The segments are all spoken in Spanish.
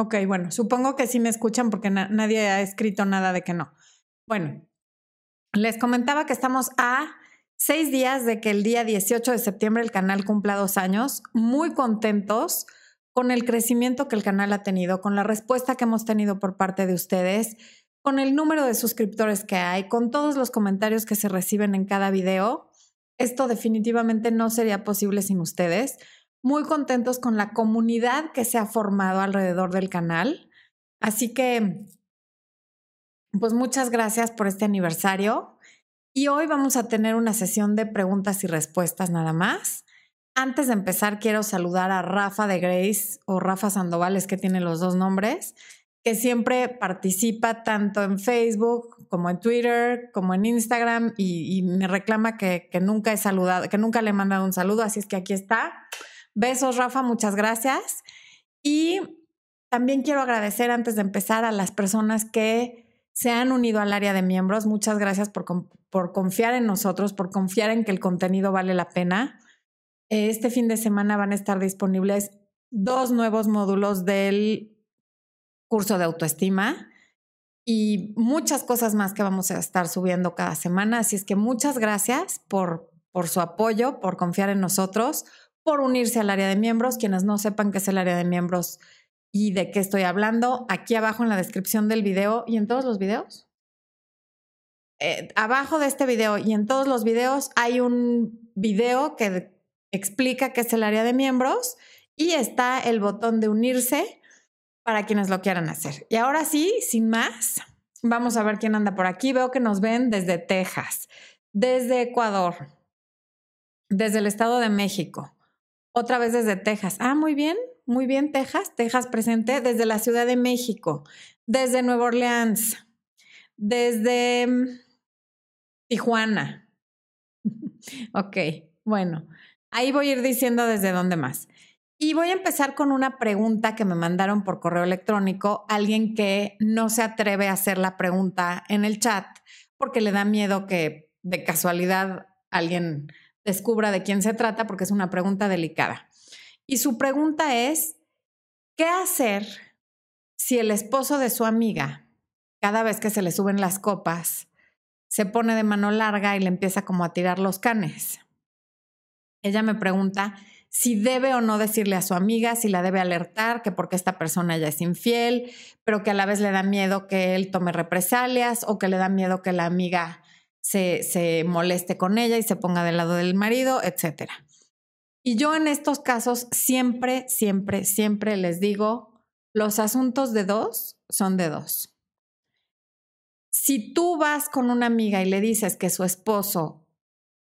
Ok, bueno, supongo que sí me escuchan porque nadie ha escrito nada de que no. Bueno, les comentaba que estamos a seis días de que el día 18 de septiembre el canal cumpla dos años, muy contentos con el crecimiento que el canal ha tenido, con la respuesta que hemos tenido por parte de ustedes, con el número de suscriptores que hay, con todos los comentarios que se reciben en cada video. Esto definitivamente no sería posible sin ustedes. Muy contentos con la comunidad que se ha formado alrededor del canal. Así que, pues muchas gracias por este aniversario. Y hoy vamos a tener una sesión de preguntas y respuestas nada más. Antes de empezar, quiero saludar a Rafa de Grace o Rafa Sandoval, es que tiene los dos nombres, que siempre participa tanto en Facebook como en Twitter, como en Instagram y, me reclama que, nunca he saludado, que nunca le he mandado un saludo, así es que aquí está. Besos, Rafa, muchas gracias. Y también quiero agradecer antes de empezar a las personas que se han unido al área de miembros. Muchas gracias por, por confiar en nosotros, por confiar en que el contenido vale la pena. Este fin de semana van a estar disponibles dos nuevos módulos del curso de autoestima y muchas cosas más que vamos a estar subiendo cada semana. Así es que muchas gracias por, por su apoyo, por confiar en nosotros, por unirse al área de miembros. Quienes no sepan qué es el área de miembros y de qué estoy hablando, aquí abajo en la descripción del video y en todos los videos. Eh, abajo de este video y en todos los videos hay un video que explica qué es el área de miembros y está el botón de unirse para quienes lo quieran hacer. Y ahora sí, sin más, vamos a ver quién anda por aquí. Veo que nos ven desde Texas, desde Ecuador, desde el Estado de México, otra vez desde Texas. Ah, muy bien, muy bien, Texas, Texas presente, desde la Ciudad de México, desde Nueva Orleans, desde mm, Tijuana. ok, bueno. Ahí voy a ir diciendo desde dónde más. Y voy a empezar con una pregunta que me mandaron por correo electrónico, alguien que no se atreve a hacer la pregunta en el chat porque le da miedo que de casualidad alguien descubra de quién se trata porque es una pregunta delicada. Y su pregunta es, ¿qué hacer si el esposo de su amiga, cada vez que se le suben las copas, se pone de mano larga y le empieza como a tirar los canes? Ella me pregunta si debe o no decirle a su amiga, si la debe alertar, que porque esta persona ya es infiel, pero que a la vez le da miedo que él tome represalias o que le da miedo que la amiga se, moleste con ella y se ponga del lado del marido, etc. Y yo en estos casos siempre, siempre, siempre les digo, los asuntos de dos son de dos. Si tú vas con una amiga y le dices que su esposo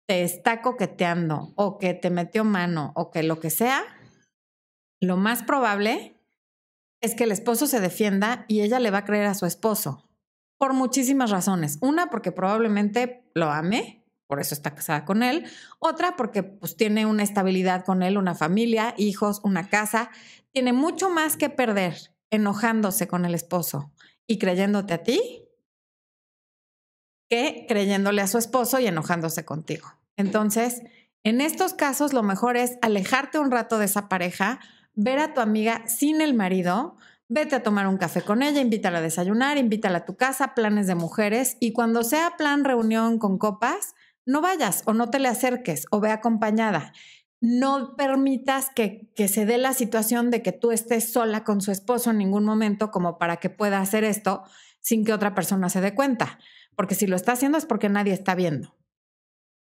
te está coqueteando o que te metió mano o que lo que sea, lo más probable es que el esposo se defienda y ella le va a creer a su esposo por muchísimas razones. Una, porque probablemente lo ame, por eso está casada con él. Otra, porque pues tiene una estabilidad con él, una familia, hijos, una casa. Tiene mucho más que perder enojándose con el esposo y creyéndote a ti que creyéndole a su esposo y enojándose contigo. Entonces, en estos casos, lo mejor es alejarte un rato de esa pareja, ver a tu amiga sin el marido, vete a tomar un café con ella, invítala a desayunar, invítala a tu casa, planes de mujeres, y cuando sea plan reunión con copas, no vayas o no te le acerques o ve acompañada. No permitas que, que se dé la situación de que tú estés sola con su esposo en ningún momento como para que pueda hacer esto sin que otra persona se dé cuenta porque si lo está haciendo es porque nadie está viendo.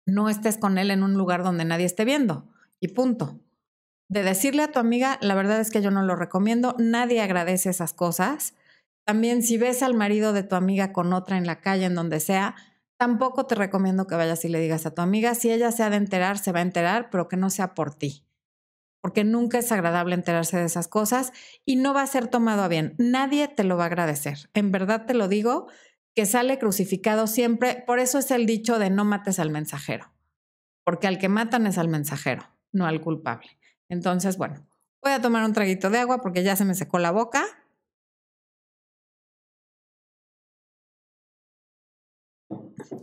No estés con él en un lugar donde nadie esté viendo y punto. De decirle a tu amiga, la verdad es que yo no lo recomiendo, nadie agradece esas cosas. También si ves al marido de tu amiga con otra en la calle, en donde sea, tampoco te recomiendo que vayas y le digas a tu amiga, si ella se ha de enterar, se va a enterar, pero que no sea por ti. Porque nunca es agradable enterarse de esas cosas y no va a ser tomado a bien. Nadie te lo va a agradecer. En verdad te lo digo, que sale crucificado siempre, por eso es el dicho de no mates al mensajero, porque al que matan es al mensajero, no al culpable. Entonces, bueno, voy a tomar un traguito de agua porque ya se me secó la boca.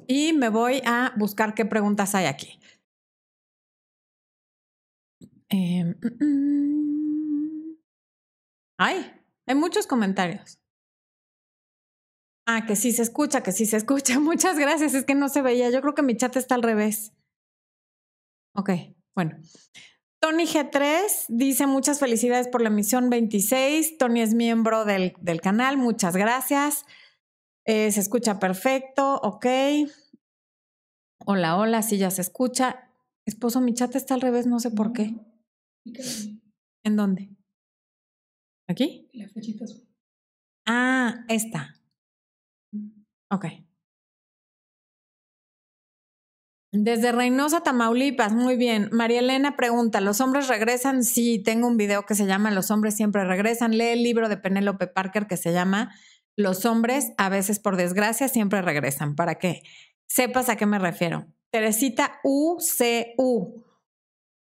Y me voy a buscar qué preguntas hay aquí. Em, mm, mm. ay, Hay muchos comentarios. Ah, que sí se escucha, que sí se escucha. Muchas gracias. Es que no se veía. Yo creo que mi chat está al revés. Ok, bueno. Tony G3 dice muchas felicidades por la emisión 26. Tony es miembro del, del canal. Muchas gracias. Eh, se escucha perfecto. Ok. Hola, hola. Sí, ya se escucha. Esposo, mi chat está al revés. No sé por qué. ¿En dónde? ¿Aquí? La Ah, esta. Ok. Desde Reynosa, Tamaulipas, muy bien. María Elena pregunta, ¿los hombres regresan? Sí, tengo un video que se llama Los hombres siempre regresan. Lee el libro de Penélope Parker que se llama Los hombres, a veces por desgracia, siempre regresan. Para que sepas a qué me refiero. Teresita UCU.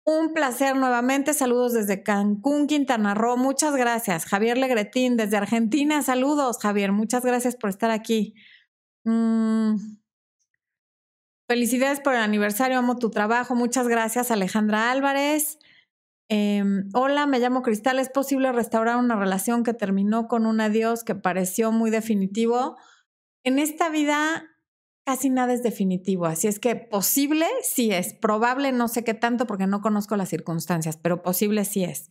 Un placer nuevamente. Saludos desde Cancún, Quintana Roo. Muchas gracias. Javier Legretín desde Argentina. Saludos, Javier. Muchas gracias por estar aquí. Mm. Felicidades por el aniversario. Amo tu trabajo. Muchas gracias, Alejandra Álvarez. Em, hola, me llamo Cristal. ¿Es posible restaurar una relación que terminó con un adiós que pareció muy definitivo? En esta vida casi nada es definitivo, así es que posible sí es, probable no sé qué tanto porque no conozco las circunstancias, pero posible sí es.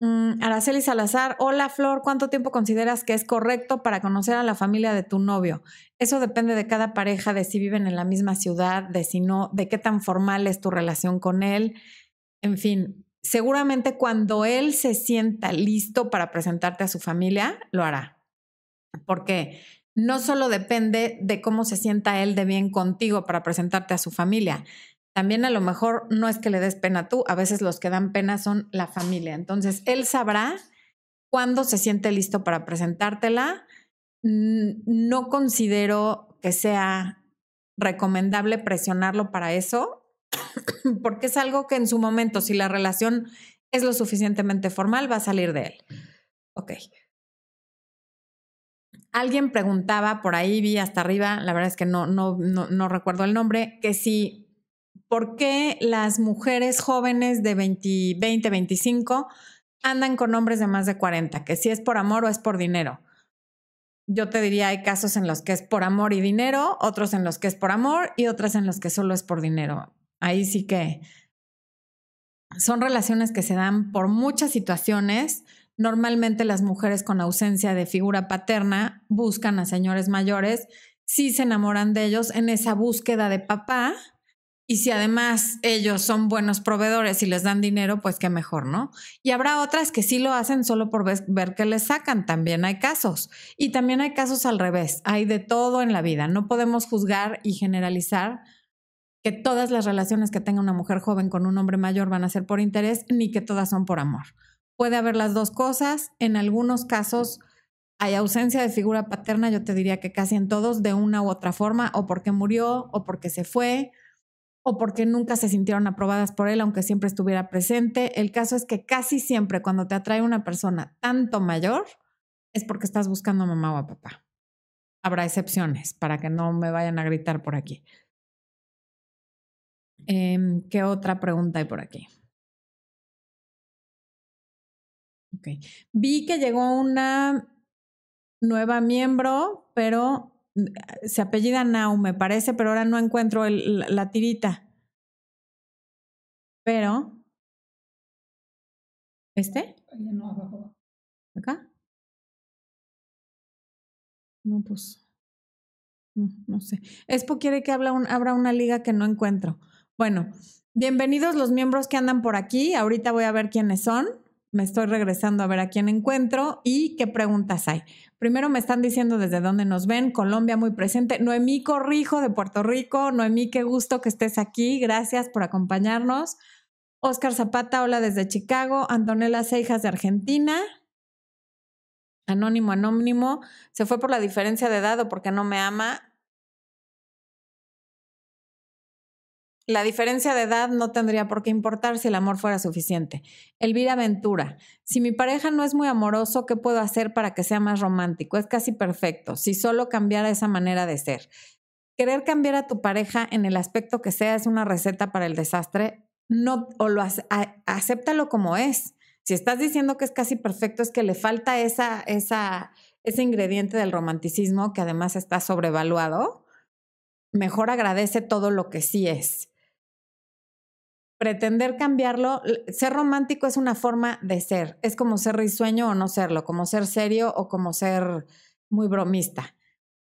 Mm, Araceli Salazar, hola Flor, ¿cuánto tiempo consideras que es correcto para conocer a la familia de tu novio? Eso depende de cada pareja, de si viven en la misma ciudad, de si no, de qué tan formal es tu relación con él. En fin, seguramente cuando él se sienta listo para presentarte a su familia, lo hará. Porque no solo depende de cómo se sienta él de bien contigo para presentarte a su familia. También a lo mejor no es que le des pena tú, a veces los que dan pena son la familia. Entonces, él sabrá cuándo se siente listo para presentártela. No considero que sea recomendable presionarlo para eso, porque es algo que en su momento, si la relación es lo suficientemente formal, va a salir de él. Ok. Alguien preguntaba por ahí, vi hasta arriba, la verdad es que no, no, no, recuerdo el nombre, que si, ¿por qué las mujeres jóvenes de 20, 20, 25 andan con hombres de más de 40? Que si es por amor o es por dinero. Yo te diría, hay casos en los que es por amor y dinero, otros en los que es por amor y otros en los que solo es por dinero. Ahí sí que son relaciones que se dan por muchas situaciones Normalmente las mujeres con ausencia de figura paterna buscan a señores mayores, si se enamoran de ellos en esa búsqueda de papá y si además ellos son buenos proveedores y les dan dinero, pues qué mejor, ¿no? Y habrá otras que sí lo hacen solo por ver, que les sacan, también hay casos. Y también hay casos al revés, hay de todo en la vida. No podemos juzgar y generalizar que todas las relaciones que tenga una mujer joven con un hombre mayor van a ser por interés, ni que todas son por amor. Puede haber las dos cosas. En algunos casos hay ausencia de figura paterna, yo te diría que casi en todos, de una u otra forma, o porque murió, o porque se fue, o porque nunca se sintieron aprobadas por él, aunque siempre estuviera presente. El caso es que casi siempre cuando te atrae una persona tanto mayor, es porque estás buscando a mamá o a papá. Habrá excepciones para que no me vayan a gritar por aquí. Em, ¿Qué otra pregunta hay por aquí? Vi que llegó una nueva miembro, pero se apellida Nau, me parece, pero ahora no encuentro el, la, tirita. Pero. ¿Este? ¿Acá? No, pues. No, no sé. Expo quiere que abra una liga que no encuentro. Bueno, bienvenidos los miembros que andan por aquí. Ahorita voy a ver quiénes son me estoy regresando a ver a quién encuentro y qué preguntas hay. Primero me están diciendo desde dónde nos ven, Colombia muy presente, Noemí Corrijo de Puerto Rico, Noemí, qué gusto que estés aquí, gracias por acompañarnos. Oscar Zapata, hola desde Chicago, Antonella Seijas de Argentina, Anónimo, Anónimo, se fue por la diferencia de edad o porque no me ama. La diferencia de edad no tendría por qué importar si el amor fuera suficiente. Elvira Ventura, si mi pareja no es muy amoroso, ¿qué puedo hacer para que sea más romántico? Es casi perfecto, si solo cambiara esa manera de ser. Querer cambiar a tu pareja en el aspecto que sea es una receta para el desastre, no, o lo acéptalo como es. Si estás diciendo que es casi perfecto, es que le falta esa, esa, ese ingrediente del romanticismo que además está sobrevaluado. Mejor agradece todo lo que sí es. Pretender cambiarlo, ser romántico es una forma de ser. Es como ser risueño o no serlo, como ser serio o como ser muy bromista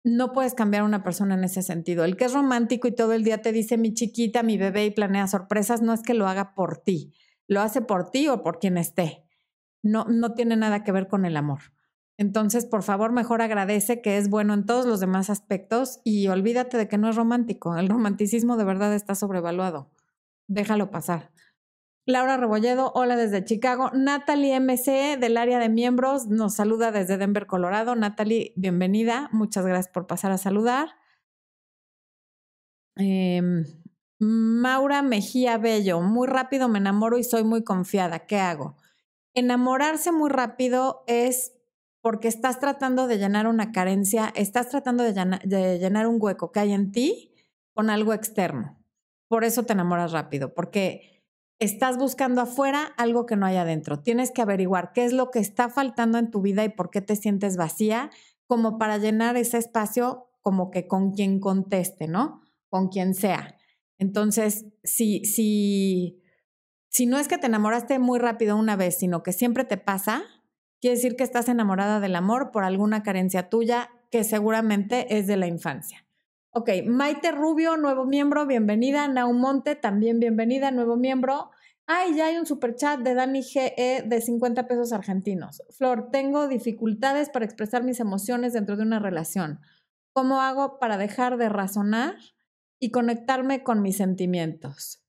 no puedes cambiar a una persona en ese sentido. El que es romántico y todo el día te dice mi chiquita, mi bebé y planea sorpresas, no es que lo haga por ti, lo hace por ti o por quien esté. No, no tiene nada que ver con el amor. Entonces, por favor, mejor agradece que es bueno en todos los demás aspectos y olvídate de que no es romántico. El romanticismo de verdad está sobrevaluado. Déjalo pasar. Laura Rebolledo, hola desde Chicago. Natalie MC del área de miembros nos saluda desde Denver, Colorado. Natalie, bienvenida. Muchas gracias por pasar a saludar. Em, Maura Mejía Bello, muy rápido me enamoro y soy muy confiada. ¿Qué hago? Enamorarse muy rápido es porque estás tratando de llenar una carencia, estás tratando de de llenar un hueco que hay en ti con algo externo. Por eso te enamoras rápido, porque estás buscando afuera algo que no hay adentro. Tienes que averiguar qué es lo que está faltando en tu vida y por qué te sientes vacía, como para llenar ese espacio como que con quien conteste, ¿no? Con quien sea. Entonces, si, si, si no es que te enamoraste muy rápido una vez, sino que siempre te pasa, quiere decir que estás enamorada del amor por alguna carencia tuya que seguramente es de la infancia. Ok, Maite Rubio, nuevo miembro, bienvenida. Naumonte, también bienvenida, nuevo miembro. Ay, ya hay un super chat de Dani GE de 50 pesos argentinos. Flor, tengo dificultades para expresar mis emociones dentro de una relación. ¿Cómo hago para dejar de razonar y conectarme con mis sentimientos?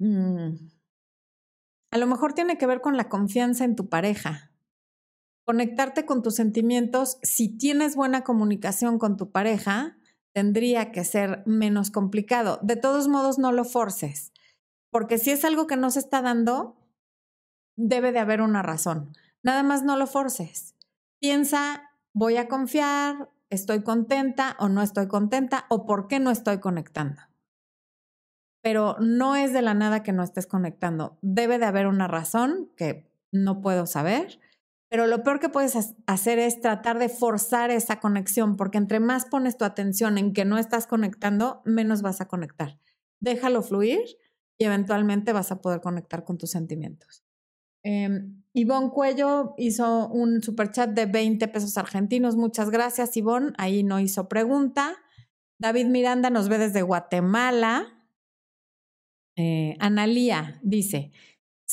Mm. A lo mejor tiene que ver con la confianza en tu pareja conectarte con tus sentimientos, si tienes buena comunicación con tu pareja, tendría que ser menos complicado. De todos modos, no lo forces, porque si es algo que no se está dando, debe de haber una razón. Nada más no lo forces. Piensa, voy a confiar, estoy contenta o no estoy contenta o por qué no estoy conectando. Pero no es de la nada que no estés conectando. Debe de haber una razón que no puedo saber pero lo peor que puedes hacer es tratar de forzar esa conexión, porque entre más pones tu atención en que no estás conectando, menos vas a conectar. Déjalo fluir y eventualmente vas a poder conectar con tus sentimientos. Eh, Ivonne Cuello hizo un super chat de 20 pesos argentinos. Muchas gracias, Ivonne. Ahí no hizo pregunta. David Miranda nos ve desde Guatemala. Eh, Analía dice,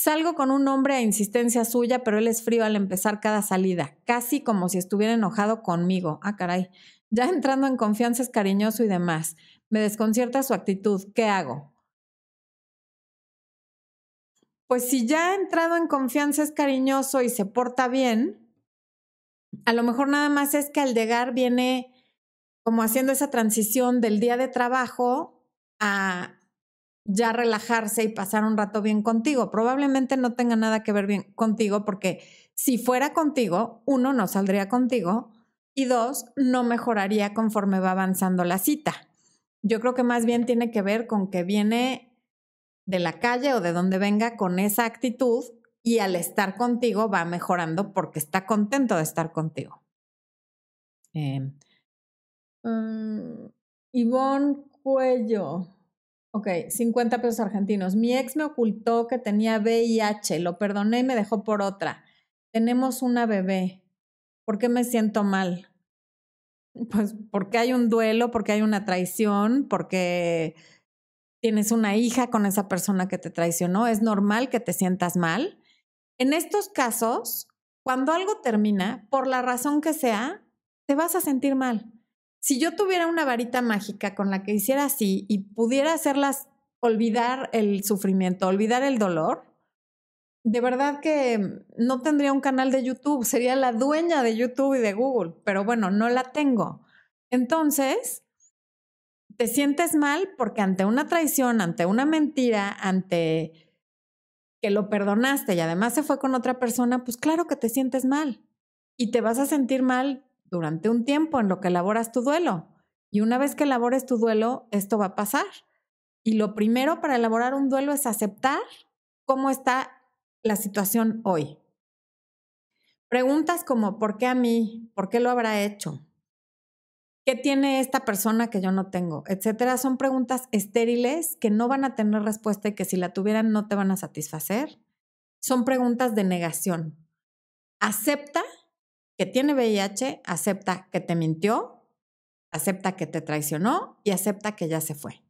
Salgo con un hombre a insistencia suya, pero él es frío al empezar cada salida, casi como si estuviera enojado conmigo. Ah, caray. Ya entrando en confianza es cariñoso y demás. Me desconcierta su actitud. ¿Qué hago? Pues si ya ha entrado en confianza es cariñoso y se porta bien, a lo mejor nada más es que al llegar viene como haciendo esa transición del día de trabajo a ya relajarse y pasar un rato bien contigo. Probablemente no tenga nada que ver bien contigo porque si fuera contigo, uno, no saldría contigo y dos, no mejoraría conforme va avanzando la cita. Yo creo que más bien tiene que ver con que viene de la calle o de donde venga con esa actitud y al estar contigo va mejorando porque está contento de estar contigo. Eh, Ivonne Cuello. Ok, 50 pesos argentinos. Mi ex me ocultó que tenía VIH, lo perdoné y me dejó por otra. Tenemos una bebé. ¿Por qué me siento mal? Pues porque hay un duelo, porque hay una traición, porque tienes una hija con esa persona que te traicionó. Es normal que te sientas mal. En estos casos, cuando algo termina, por la razón que sea, te vas a sentir mal si yo tuviera una varita mágica con la que hiciera así y pudiera hacerlas olvidar el sufrimiento, olvidar el dolor, de verdad que no tendría un canal de YouTube, sería la dueña de YouTube y de Google, pero bueno, no la tengo. Entonces, te sientes mal porque ante una traición, ante una mentira, ante que lo perdonaste y además se fue con otra persona, pues claro que te sientes mal. Y te vas a sentir mal durante un tiempo en lo que elaboras tu duelo. Y una vez que elabores tu duelo, esto va a pasar. Y lo primero para elaborar un duelo es aceptar cómo está la situación hoy. Preguntas como, ¿por qué a mí? ¿Por qué lo habrá hecho? ¿Qué tiene esta persona que yo no tengo? Etcétera. Son preguntas estériles que no van a tener respuesta y que si la tuvieran no te van a satisfacer. Son preguntas de negación. Acepta que tiene VIH, acepta que te mintió, acepta que te traicionó y acepta que ya se fue.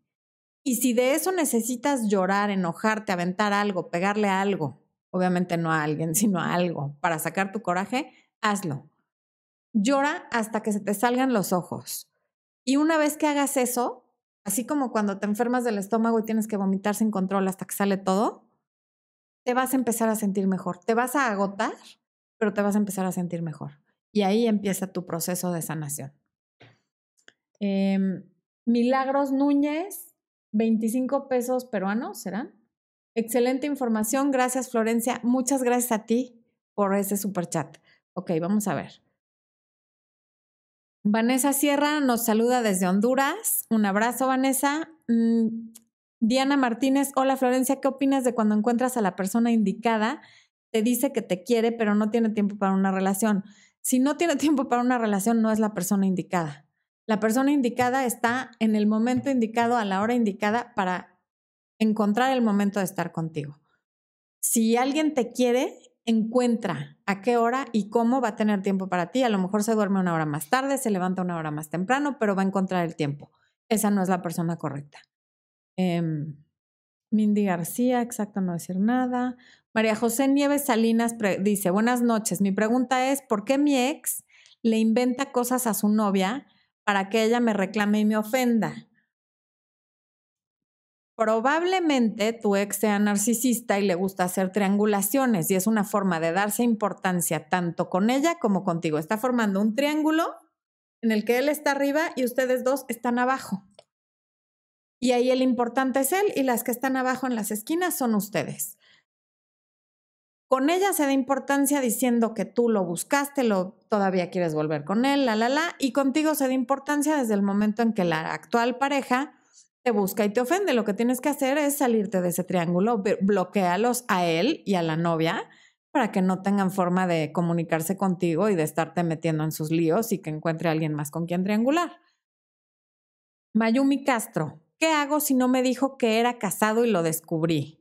Y si de eso necesitas llorar, enojarte, aventar algo, pegarle algo, obviamente no a alguien, sino a algo, para sacar tu coraje, hazlo. Llora hasta que se te salgan los ojos. Y una vez que hagas eso, así como cuando te enfermas del estómago y tienes que vomitar sin control hasta que sale todo, te vas a empezar a sentir mejor. Te vas a agotar, pero te vas a empezar a sentir mejor. Y ahí empieza tu proceso de sanación. Em, Milagros Núñez, 25 pesos peruanos, ¿serán? Excelente información. Gracias, Florencia. Muchas gracias a ti por ese super chat. Ok, vamos a ver. Vanessa Sierra nos saluda desde Honduras. Un abrazo, Vanessa. Mm, Diana Martínez, hola Florencia, ¿qué opinas de cuando encuentras a la persona indicada? Te dice que te quiere, pero no tiene tiempo para una relación. Si no tiene tiempo para una relación, no es la persona indicada. La persona indicada está en el momento indicado, a la hora indicada, para encontrar el momento de estar contigo. Si alguien te quiere, encuentra a qué hora y cómo va a tener tiempo para ti. A lo mejor se duerme una hora más tarde, se levanta una hora más temprano, pero va a encontrar el tiempo. Esa no es la persona correcta. Em, Mindy García, exacto, no decir nada. María José Nieves Salinas dice, buenas noches, mi pregunta es, ¿por qué mi ex le inventa cosas a su novia para que ella me reclame y me ofenda? Probablemente tu ex sea narcisista y le gusta hacer triangulaciones y es una forma de darse importancia tanto con ella como contigo. Está formando un triángulo en el que él está arriba y ustedes dos están abajo. Y ahí el importante es él y las que están abajo en las esquinas son ustedes. Con ella se da importancia diciendo que tú lo buscaste, lo todavía quieres volver con él, la la la, y contigo se da importancia desde el momento en que la actual pareja te busca y te ofende. Lo que tienes que hacer es salirte de ese triángulo, bloquealos a él y a la novia para que no tengan forma de comunicarse contigo y de estarte metiendo en sus líos y que encuentre a alguien más con quien triangular. Mayumi Castro, ¿qué hago si no me dijo que era casado y lo descubrí?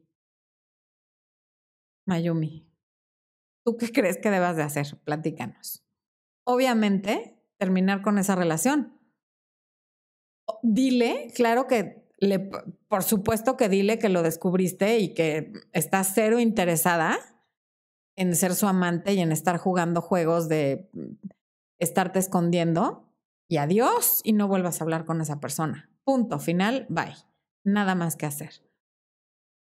Mayumi, ¿tú qué crees que debas de hacer? Platícanos. Obviamente, terminar con esa relación dile, claro que le, por supuesto que dile que lo descubriste y que estás cero interesada en ser su amante y en estar jugando juegos de estarte escondiendo y adiós y no vuelvas a hablar con esa persona. Punto, final, bye. Nada más que hacer.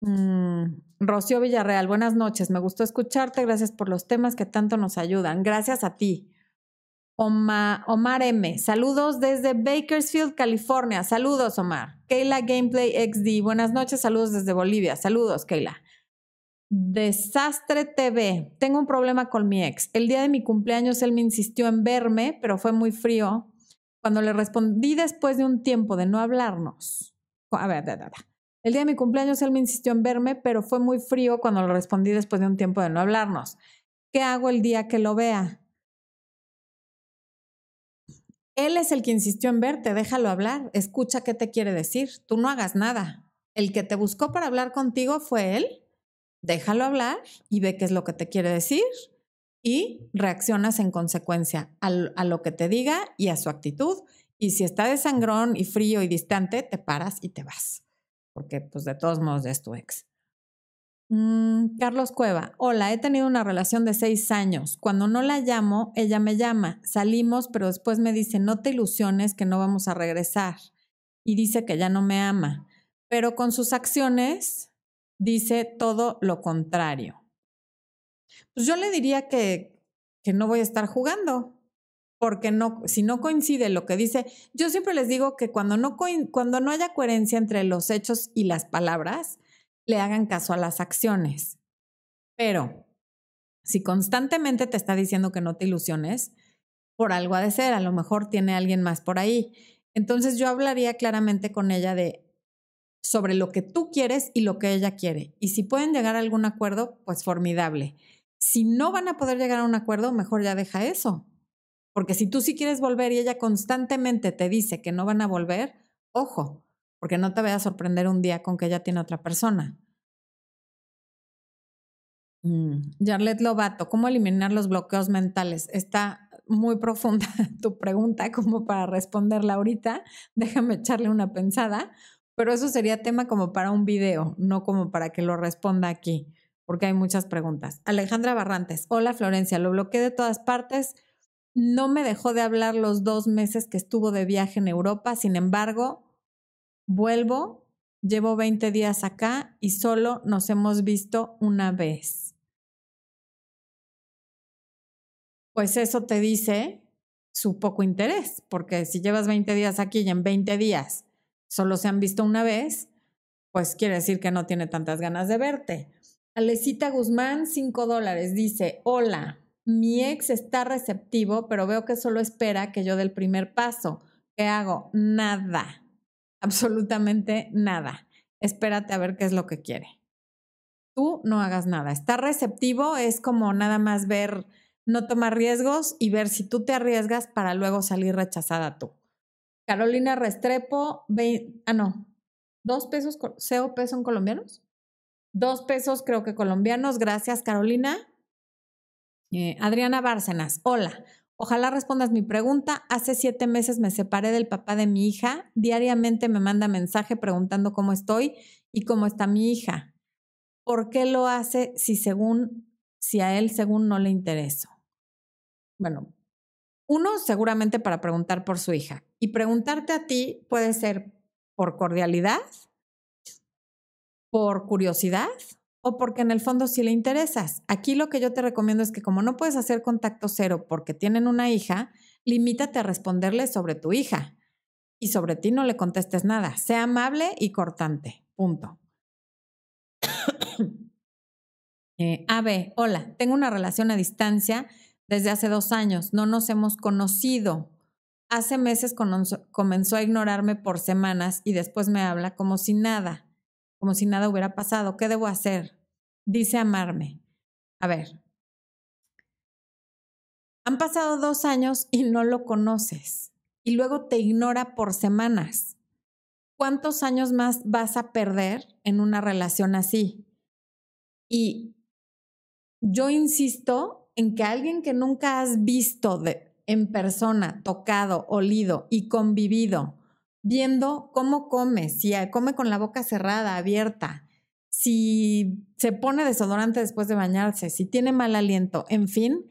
Mm, Rocío Villarreal, buenas noches. Me gustó escucharte. Gracias por los temas que tanto nos ayudan. Gracias a ti. Omar, M. Saludos desde Bakersfield, California. Saludos, Omar. Keila Gameplay XD. Buenas noches. Saludos desde Bolivia. Saludos, Keila. Desastre TV. Tengo un problema con mi ex. El día de mi cumpleaños él me insistió en verme, pero fue muy frío. Cuando le respondí después de un tiempo de no hablarnos. A ver, da, da, da. El día de mi cumpleaños él me insistió en verme, pero fue muy frío cuando le respondí después de un tiempo de no hablarnos. ¿Qué hago el día que lo vea? Él es el que insistió en verte, déjalo hablar, escucha qué te quiere decir, tú no hagas nada. El que te buscó para hablar contigo fue él, déjalo hablar y ve qué es lo que te quiere decir y reaccionas en consecuencia a, lo que te diga y a su actitud. Y si está de sangrón y frío y distante, te paras y te vas, porque pues de todos modos es tu ex. Mm, Carlos Cueva, hola, he tenido una relación de seis años. Cuando no la llamo, ella me llama. Salimos, pero después me dice, no te ilusiones que no vamos a regresar. Y dice que ya no me ama. Pero con sus acciones dice todo lo contrario. Pues yo le diría que, que no voy a estar jugando, porque no, si no coincide lo que dice, yo siempre les digo que cuando no, cuando no haya coherencia entre los hechos y las palabras, le hagan caso a las acciones. Pero si constantemente te está diciendo que no te ilusiones, por algo ha de ser, a lo mejor tiene alguien más por ahí. Entonces yo hablaría claramente con ella de, sobre lo que tú quieres y lo que ella quiere. Y si pueden llegar a algún acuerdo, pues formidable. Si no van a poder llegar a un acuerdo, mejor ya deja eso. Porque si tú sí quieres volver y ella constantemente te dice que no van a volver, ojo, porque no te vaya a sorprender un día con que ella tiene otra persona. Mm. Jarlet Lobato, ¿cómo eliminar los bloqueos mentales? Está muy profunda tu pregunta como para responderla ahorita. Déjame echarle una pensada, pero eso sería tema como para un video, no como para que lo responda aquí, porque hay muchas preguntas. Alejandra Barrantes, hola Florencia, lo bloqueé de todas partes no me dejó de hablar los dos meses que estuvo de viaje en Europa, sin embargo, vuelvo, llevo 20 días acá y solo nos hemos visto una vez. Pues eso te dice su poco interés, porque si llevas 20 días aquí y en 20 días solo se han visto una vez, pues quiere decir que no tiene tantas ganas de verte. Alecita Guzmán, 5 dólares, dice, hola, mi ex está receptivo, pero veo que solo espera que yo dé el primer paso. ¿Qué hago? Nada, absolutamente nada. Espérate a ver qué es lo que quiere. Tú no hagas nada. Estar receptivo es como nada más ver, no tomar riesgos y ver si tú te arriesgas para luego salir rechazada tú. Carolina Restrepo, ah, no, dos pesos, ¿SEO peso en colombianos? Dos pesos creo que colombianos. Gracias, Carolina. Eh, Adriana Bárcenas, hola. Ojalá respondas mi pregunta. Hace siete meses me separé del papá de mi hija. Diariamente me manda mensaje preguntando cómo estoy y cómo está mi hija. ¿Por qué lo hace si según, si a él según no le intereso? Bueno, uno seguramente para preguntar por su hija. Y preguntarte a ti puede ser por cordialidad, por curiosidad o porque en el fondo sí le interesas. Aquí lo que yo te recomiendo es que como no puedes hacer contacto cero porque tienen una hija, limítate a responderle sobre tu hija y sobre ti no le contestes nada. Sea amable y cortante. Punto. eh, AB, hola, tengo una relación a distancia desde hace dos años. No nos hemos conocido. Hace meses comenzó a ignorarme por semanas y después me habla como si nada como si nada hubiera pasado. ¿Qué debo hacer? Dice amarme. A ver, han pasado dos años y no lo conoces y luego te ignora por semanas. ¿Cuántos años más vas a perder en una relación así? Y yo insisto en que alguien que nunca has visto de, en persona, tocado, olido y convivido, viendo cómo come, si come con la boca cerrada, abierta, si se pone desodorante después de bañarse, si tiene mal aliento, en fin,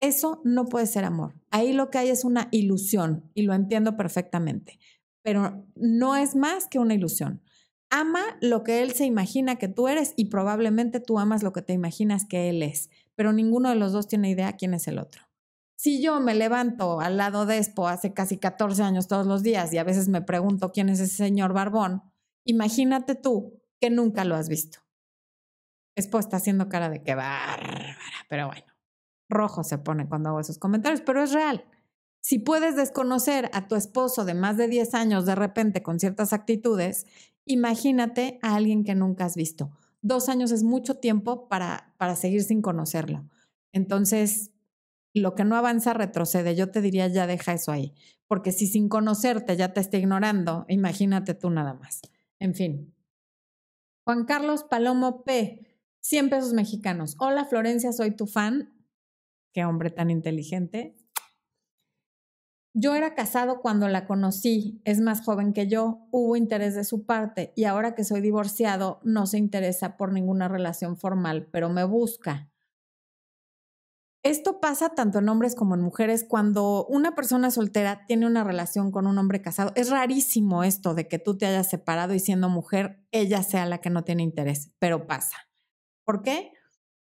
eso no puede ser amor. Ahí lo que hay es una ilusión y lo entiendo perfectamente, pero no es más que una ilusión. Ama lo que él se imagina que tú eres y probablemente tú amas lo que te imaginas que él es, pero ninguno de los dos tiene idea quién es el otro. Si yo me levanto al lado de Expo hace casi 14 años todos los días y a veces me pregunto quién es ese señor Barbón, imagínate tú que nunca lo has visto. Expo está haciendo cara de que bárbara, pero bueno, rojo se pone cuando hago esos comentarios, pero es real. Si puedes desconocer a tu esposo de más de 10 años de repente con ciertas actitudes, imagínate a alguien que nunca has visto. Dos años es mucho tiempo para, para seguir sin conocerlo. Entonces, lo que no avanza retrocede. Yo te diría, ya deja eso ahí, porque si sin conocerte ya te está ignorando, imagínate tú nada más. En fin. Juan Carlos Palomo P, 100 pesos mexicanos. Hola Florencia, soy tu fan. Qué hombre tan inteligente. Yo era casado cuando la conocí, es más joven que yo, hubo interés de su parte y ahora que soy divorciado no se interesa por ninguna relación formal, pero me busca. Esto pasa tanto en hombres como en mujeres cuando una persona soltera tiene una relación con un hombre casado. Es rarísimo esto de que tú te hayas separado y siendo mujer, ella sea la que no tiene interés, pero pasa. ¿Por qué?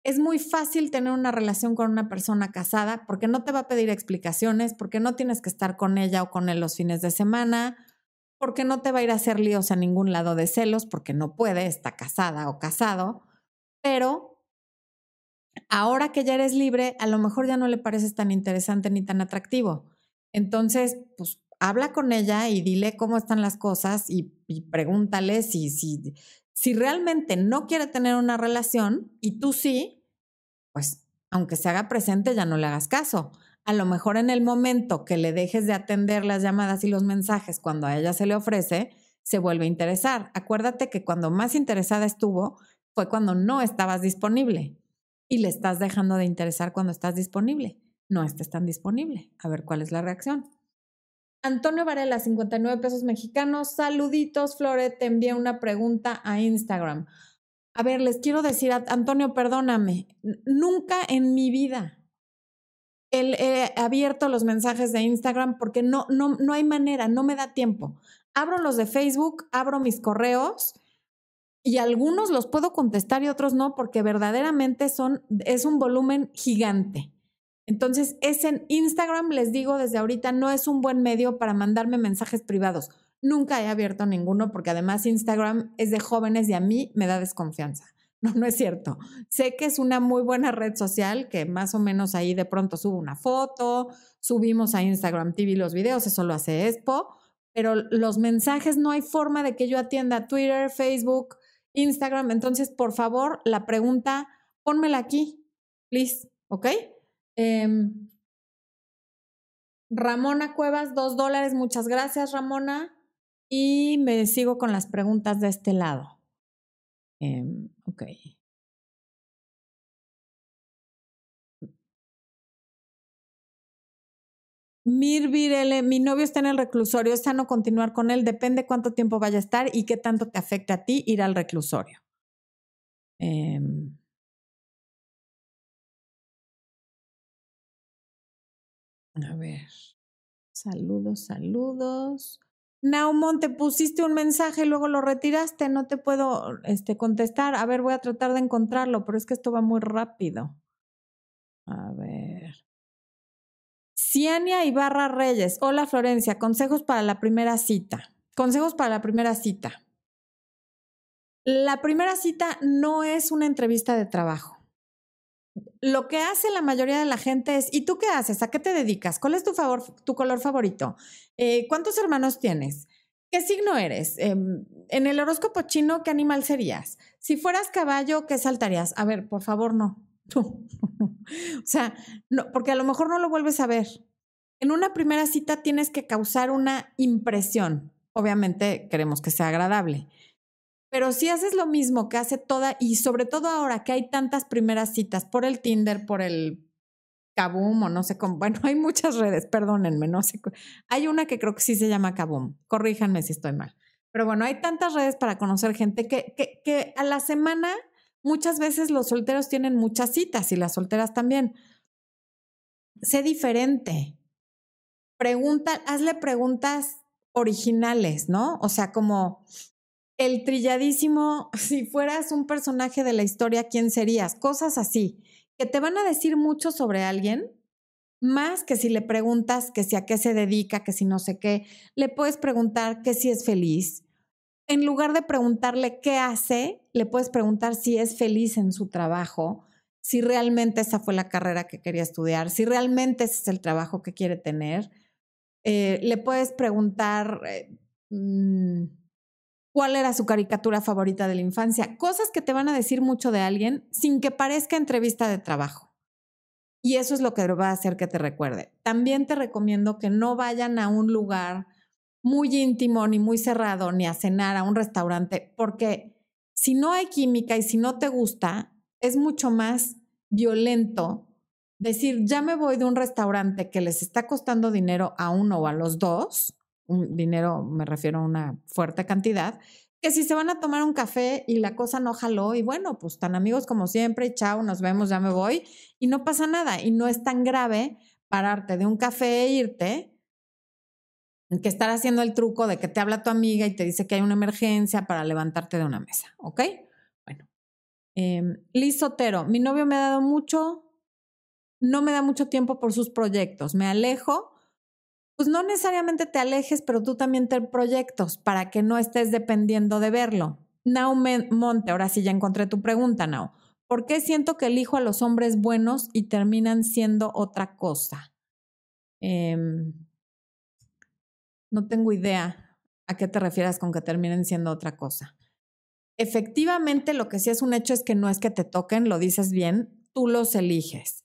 Es muy fácil tener una relación con una persona casada porque no te va a pedir explicaciones, porque no tienes que estar con ella o con él los fines de semana, porque no te va a ir a hacer líos a ningún lado de celos, porque no puede, está casada o casado, pero ahora que ya eres libre, a lo mejor ya no le pareces tan interesante ni tan atractivo. Entonces, pues habla con ella y dile cómo están las cosas y, y pregúntale si, si, si realmente no quiere tener una relación y tú sí, pues aunque se haga presente ya no le hagas caso. A lo mejor en el momento que le dejes de atender las llamadas y los mensajes cuando a ella se le ofrece, se vuelve a interesar. Acuérdate que cuando más interesada estuvo fue cuando no estabas disponible y le estás dejando de interesar cuando estás disponible. No estés tan disponible. A ver cuál es la reacción. Antonio Varela, 59 pesos mexicanos. Saluditos, Flore. Te envié una pregunta a Instagram. A ver, les quiero decir, Antonio, perdóname. Nunca en mi vida he abierto los mensajes de Instagram porque no, no, no hay manera, no me da tiempo. Abro los de Facebook, abro mis correos y algunos los puedo contestar y otros no porque verdaderamente son, es un volumen gigante. Entonces, es en Instagram, les digo desde ahorita, no es un buen medio para mandarme mensajes privados. Nunca he abierto ninguno porque además Instagram es de jóvenes y a mí me da desconfianza. No, no es cierto. Sé que es una muy buena red social que más o menos ahí de pronto subo una foto, subimos a Instagram TV los videos, eso lo hace Expo, pero los mensajes no hay forma de que yo atienda Twitter, Facebook, Instagram. Entonces, por favor, la pregunta, pónmela aquí, please, ¿ok? Em, Ramona Cuevas, dos dólares. Muchas gracias, Ramona. Y me sigo con las preguntas de este lado. Em, ok. Mir Virele, mi novio está en el reclusorio, es sano continuar con él, depende cuánto tiempo vaya a estar y qué tanto te afecta a ti ir al reclusorio. Eh, A ver. Saludos, saludos. Naumon, te pusiste un mensaje luego lo retiraste. No te puedo este, contestar. A ver, voy a tratar de encontrarlo, pero es que esto va muy rápido. A ver. Ciania Ibarra Reyes. Hola Florencia, consejos para la primera cita. Consejos para la primera cita. La primera cita no es una entrevista de trabajo lo que hace la mayoría de la gente es, ¿y tú qué haces? ¿A qué te dedicas? ¿Cuál es tu, color favorito? Eh, ¿Cuántos hermanos tienes? ¿Qué signo eres? Em, en el horóscopo chino, ¿qué animal serías? Si fueras caballo, ¿qué saltarías? A ver, por favor, no. o sea, no, porque a lo mejor no lo vuelves a ver. En una primera cita tienes que causar una impresión. Obviamente queremos que sea agradable. Pero si haces lo mismo que hace toda, y sobre todo ahora que hay tantas primeras citas por el Tinder, por el Kaboom o no sé cómo, bueno, hay muchas redes, perdónenme, no sé. Hay una que creo que sí se llama Kaboom, corríjanme si estoy mal. Pero bueno, hay tantas redes para conocer gente que, que, que a la semana muchas veces los solteros tienen muchas citas y las solteras también. Sé diferente. Pregunta, hazle preguntas originales, ¿no? O sea, como, el trilladísimo, si fueras un personaje de la historia, ¿quién serías? Cosas así, que te van a decir mucho sobre alguien, más que si le preguntas que si a qué se dedica, que si no sé qué, le puedes preguntar que si es feliz. En lugar de preguntarle qué hace, le puedes preguntar si es feliz en su trabajo, si realmente esa fue la carrera que quería estudiar, si realmente ese es el trabajo que quiere tener. Eh, le puedes preguntar... Eh, mm, cuál era su caricatura favorita de la infancia, cosas que te van a decir mucho de alguien sin que parezca entrevista de trabajo. Y eso es lo que va a hacer que te recuerde. También te recomiendo que no vayan a un lugar muy íntimo, ni muy cerrado, ni a cenar a un restaurante, porque si no hay química y si no te gusta, es mucho más violento decir, ya me voy de un restaurante que les está costando dinero a uno o a los dos, un dinero, me refiero a una fuerte cantidad, que si se van a tomar un café y la cosa no jaló y bueno, pues tan amigos como siempre, chao, nos vemos, ya me voy y no pasa nada y no es tan grave pararte de un café e irte que estar haciendo el truco de que te habla tu amiga y te dice que hay una emergencia para levantarte de una mesa, ¿ok? Bueno. Eh, Liz Sotero, mi novio me ha dado mucho, no me da mucho tiempo por sus proyectos, me alejo pues no necesariamente te alejes, pero tú también ten proyectos para que no estés dependiendo de verlo. Nau Monte, ahora sí ya encontré tu pregunta, Nau. ¿Por qué siento que elijo a los hombres buenos y terminan siendo otra cosa? Em, no tengo idea a qué te refieras con que terminen siendo otra cosa. Efectivamente, lo que sí es un hecho es que no es que te toquen, lo dices bien, tú los eliges.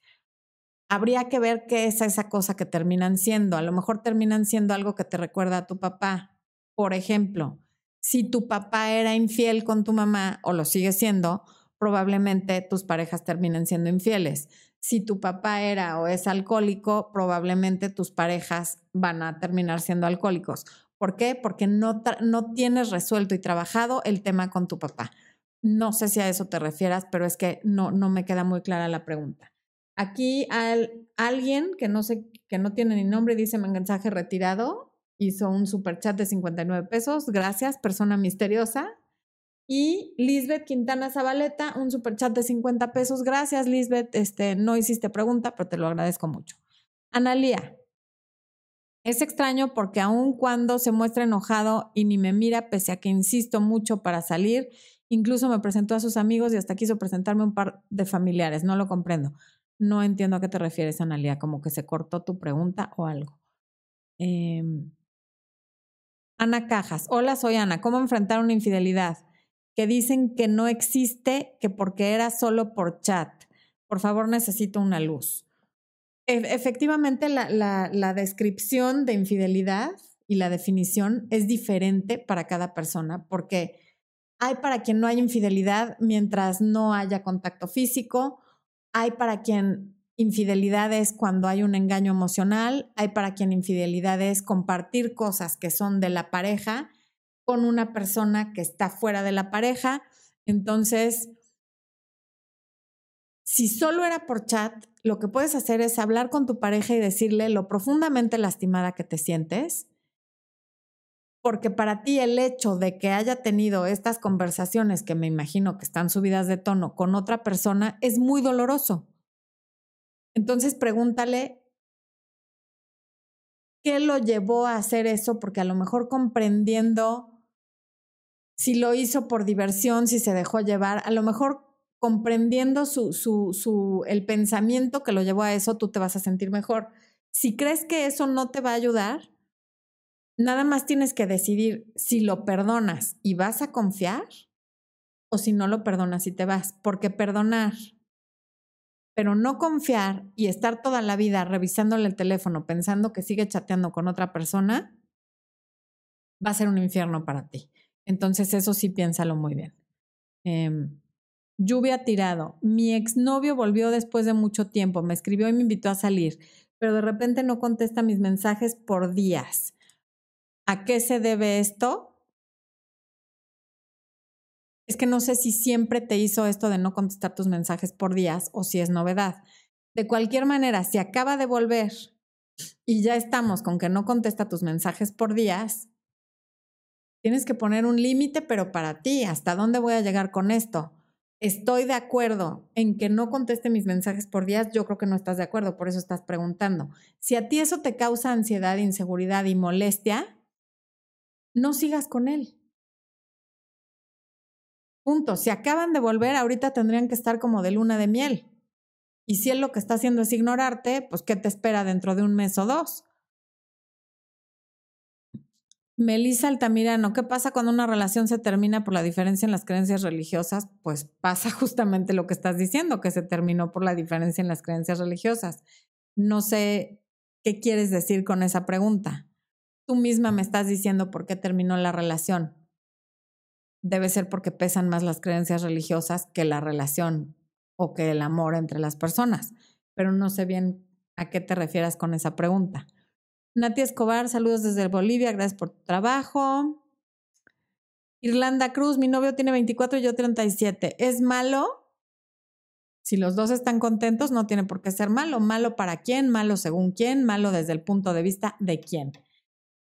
Habría que ver qué es esa cosa que terminan siendo. A lo mejor terminan siendo algo que te recuerda a tu papá. Por ejemplo, si tu papá era infiel con tu mamá o lo sigue siendo, probablemente tus parejas terminen siendo infieles. Si tu papá era o es alcohólico, probablemente tus parejas van a terminar siendo alcohólicos. ¿Por qué? Porque no, no tienes resuelto y trabajado el tema con tu papá. No sé si a eso te refieras, pero es que no, no me queda muy clara la pregunta. Aquí al, alguien que no sé, que no tiene ni nombre, dice mensaje retirado, hizo un super chat de 59 pesos. Gracias, persona misteriosa. Y Lisbeth Quintana Zabaleta, un super chat de 50 pesos. Gracias, Lisbeth. Este, no hiciste pregunta, pero te lo agradezco mucho. Analía. Es extraño porque aun cuando se muestra enojado y ni me mira, pese a que insisto mucho para salir, incluso me presentó a sus amigos y hasta quiso presentarme un par de familiares. No lo comprendo. No entiendo a qué te refieres, Analía, como que se cortó tu pregunta o algo. Em, Ana Cajas. Hola, soy Ana. ¿Cómo enfrentar una infidelidad? Que dicen que no existe, que porque era solo por chat. Por favor, necesito una luz. E, efectivamente, la, la, descripción de infidelidad y la definición es diferente para cada persona, porque hay para quien no hay infidelidad mientras no haya contacto físico, hay para quien infidelidad es cuando hay un engaño emocional, hay para quien infidelidad es compartir cosas que son de la pareja con una persona que está fuera de la pareja. Entonces, si solo era por chat, lo que puedes hacer es hablar con tu pareja y decirle lo profundamente lastimada que te sientes, porque para ti el hecho de que haya tenido estas conversaciones que me imagino que están subidas de tono con otra persona es muy doloroso. Entonces pregúntale qué lo llevó a hacer eso, porque a lo mejor comprendiendo si lo hizo por diversión, si se dejó llevar, a lo mejor comprendiendo su, su, su, el pensamiento que lo llevó a eso, tú te vas a sentir mejor. Si crees que eso no te va a ayudar, nada más tienes que decidir si lo perdonas y vas a confiar o si no lo perdonas y te vas, porque perdonar, pero no confiar y estar toda la vida revisándole el teléfono pensando que sigue chateando con otra persona, va a ser un infierno para ti. Entonces eso sí piénsalo muy bien. Em, lluvia tirado. Mi exnovio volvió después de mucho tiempo, me escribió y me invitó a salir, pero de repente no contesta mis mensajes por días. ¿A qué se debe esto? Es que no sé si siempre te hizo esto de no contestar tus mensajes por días o si es novedad. De cualquier manera, si acaba de volver y ya estamos con que no contesta tus mensajes por días, Tienes que poner un límite, pero para ti, ¿hasta dónde voy a llegar con esto? Estoy de acuerdo en que no conteste mis mensajes por días, yo creo que no estás de acuerdo, por eso estás preguntando. Si a ti eso te causa ansiedad, inseguridad y molestia, no sigas con él. Punto. Si acaban de volver, ahorita tendrían que estar como de luna de miel. Y si él lo que está haciendo es ignorarte, pues ¿qué te espera dentro de un mes o dos? Melissa Altamirano, ¿qué pasa cuando una relación se termina por la diferencia en las creencias religiosas? Pues pasa justamente lo que estás diciendo, que se terminó por la diferencia en las creencias religiosas. No sé qué quieres decir con esa pregunta. Tú misma me estás diciendo por qué terminó la relación. Debe ser porque pesan más las creencias religiosas que la relación o que el amor entre las personas, pero no sé bien a qué te refieras con esa pregunta. Nati Escobar, saludos desde Bolivia, gracias por tu trabajo. Irlanda Cruz, mi novio tiene 24 y yo 37. ¿Es malo? Si los dos están contentos, no tiene por qué ser malo. ¿Malo para quién? ¿Malo según quién? ¿Malo desde el punto de vista de quién?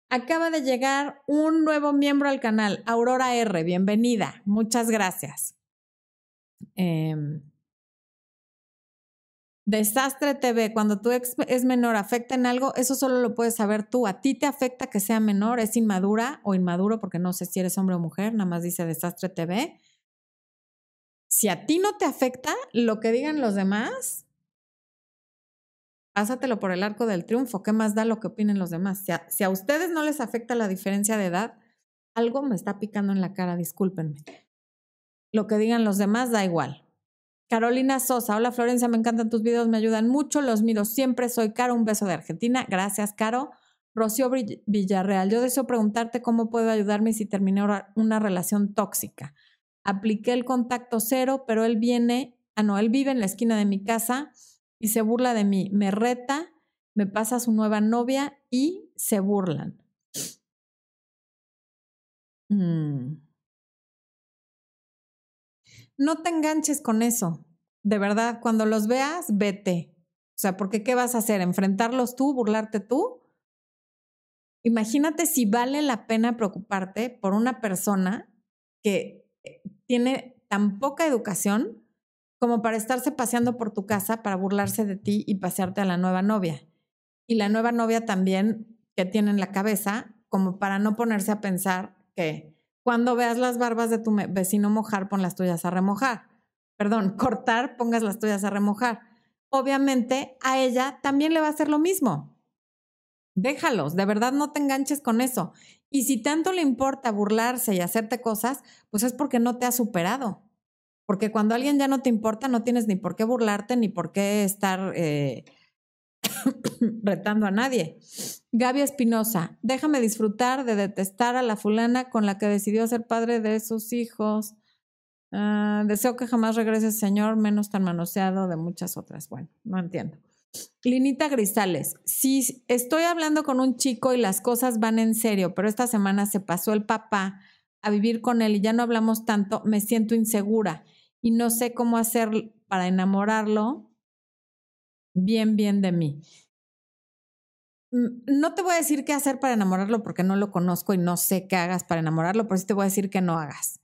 Acaba de llegar un nuevo miembro al canal, Aurora R. Bienvenida. Muchas gracias. Eh, Desastre TV, cuando tu ex es menor, afecta en algo, eso solo lo puedes saber tú. A ti te afecta que sea menor, es inmadura o inmaduro, porque no sé si eres hombre o mujer, nada más dice Desastre TV. Si a ti no te afecta lo que digan los demás, pásatelo por el arco del triunfo. ¿Qué más da lo que opinen los demás? Si a, si a ustedes no les afecta la diferencia de edad, algo me está picando en la cara, discúlpenme. Lo que digan los demás da igual. Carolina Sosa, hola Florencia, me encantan tus videos, me ayudan mucho, los miro siempre, soy Caro, un beso de Argentina, gracias Caro. Rocío Villarreal, yo deseo preguntarte cómo puedo ayudarme si terminé una relación tóxica. Apliqué el contacto cero, pero él viene, ah no, él vive en la esquina de mi casa y se burla de mí, me reta, me pasa su nueva novia y se burlan. Mm. No te enganches con eso. De verdad, cuando los veas, vete. O sea, porque ¿qué vas a hacer? ¿Enfrentarlos tú? ¿Burlarte tú? Imagínate si vale la pena preocuparte por una persona que eh, tiene tan poca educación como para estarse paseando por tu casa para burlarse de ti y pasearte a la nueva novia. Y la nueva novia también que tiene en la cabeza como para no ponerse a pensar que cuando veas las barbas de tu vecino mojar, pon las tuyas a remojar. Perdón, cortar, pongas las tuyas a remojar. Obviamente a ella también le va a hacer lo mismo. Déjalos, de verdad no te enganches con eso. Y si tanto le importa burlarse y hacerte cosas, pues es porque no te has superado. Porque cuando alguien ya no te importa, no tienes ni por qué burlarte ni por qué estar eh, retando a nadie. Gaby Espinosa, déjame disfrutar de detestar a la fulana con la que decidió ser padre de sus hijos. Ah, deseo que jamás regrese, Señor, menos tan manoseado de muchas otras. Bueno, no entiendo. Linita Grisales, si estoy hablando con un chico y las cosas van en serio, pero esta semana se pasó el papá a vivir con él y ya no hablamos tanto, me siento insegura y no sé cómo hacer para enamorarlo bien, bien de mí. Mm, no te voy a decir qué hacer para enamorarlo porque no lo conozco y no sé qué hagas para enamorarlo, pero sí te voy a decir que no hagas.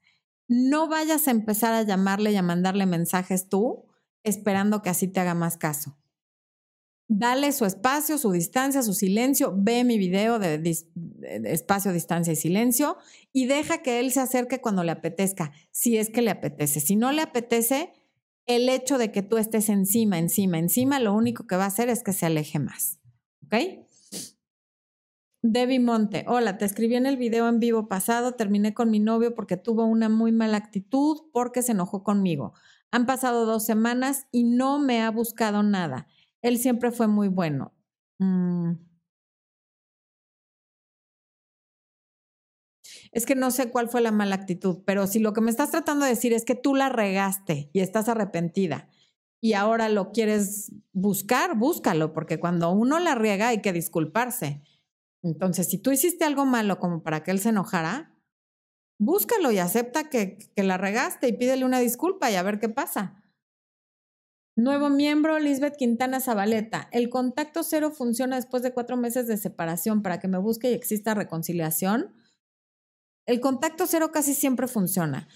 No vayas a empezar a llamarle y a mandarle mensajes tú esperando que así te haga más caso. Dale su espacio, su distancia, su silencio. Ve mi video de, espacio, distancia y silencio y deja que él se acerque cuando le apetezca, si es que le apetece. Si no le apetece, el hecho de que tú estés encima, encima, encima, lo único que va a hacer es que se aleje más. ¿Ok? Debbie Monte, hola, te escribí en el video en vivo pasado, terminé con mi novio porque tuvo una muy mala actitud porque se enojó conmigo. Han pasado dos semanas y no me ha buscado nada. Él siempre fue muy bueno. Mm. Es que no sé cuál fue la mala actitud, pero si lo que me estás tratando de decir es que tú la regaste y estás arrepentida y ahora lo quieres buscar, búscalo, porque cuando uno la riega hay que disculparse. Entonces, si tú hiciste algo malo como para que él se enojara, búscalo y acepta que, la regaste y pídele una disculpa y a ver qué pasa. Nuevo miembro, Lisbeth Quintana Zabaleta. El contacto cero funciona después de cuatro meses de separación para que me busque y exista reconciliación. El contacto cero casi siempre funciona.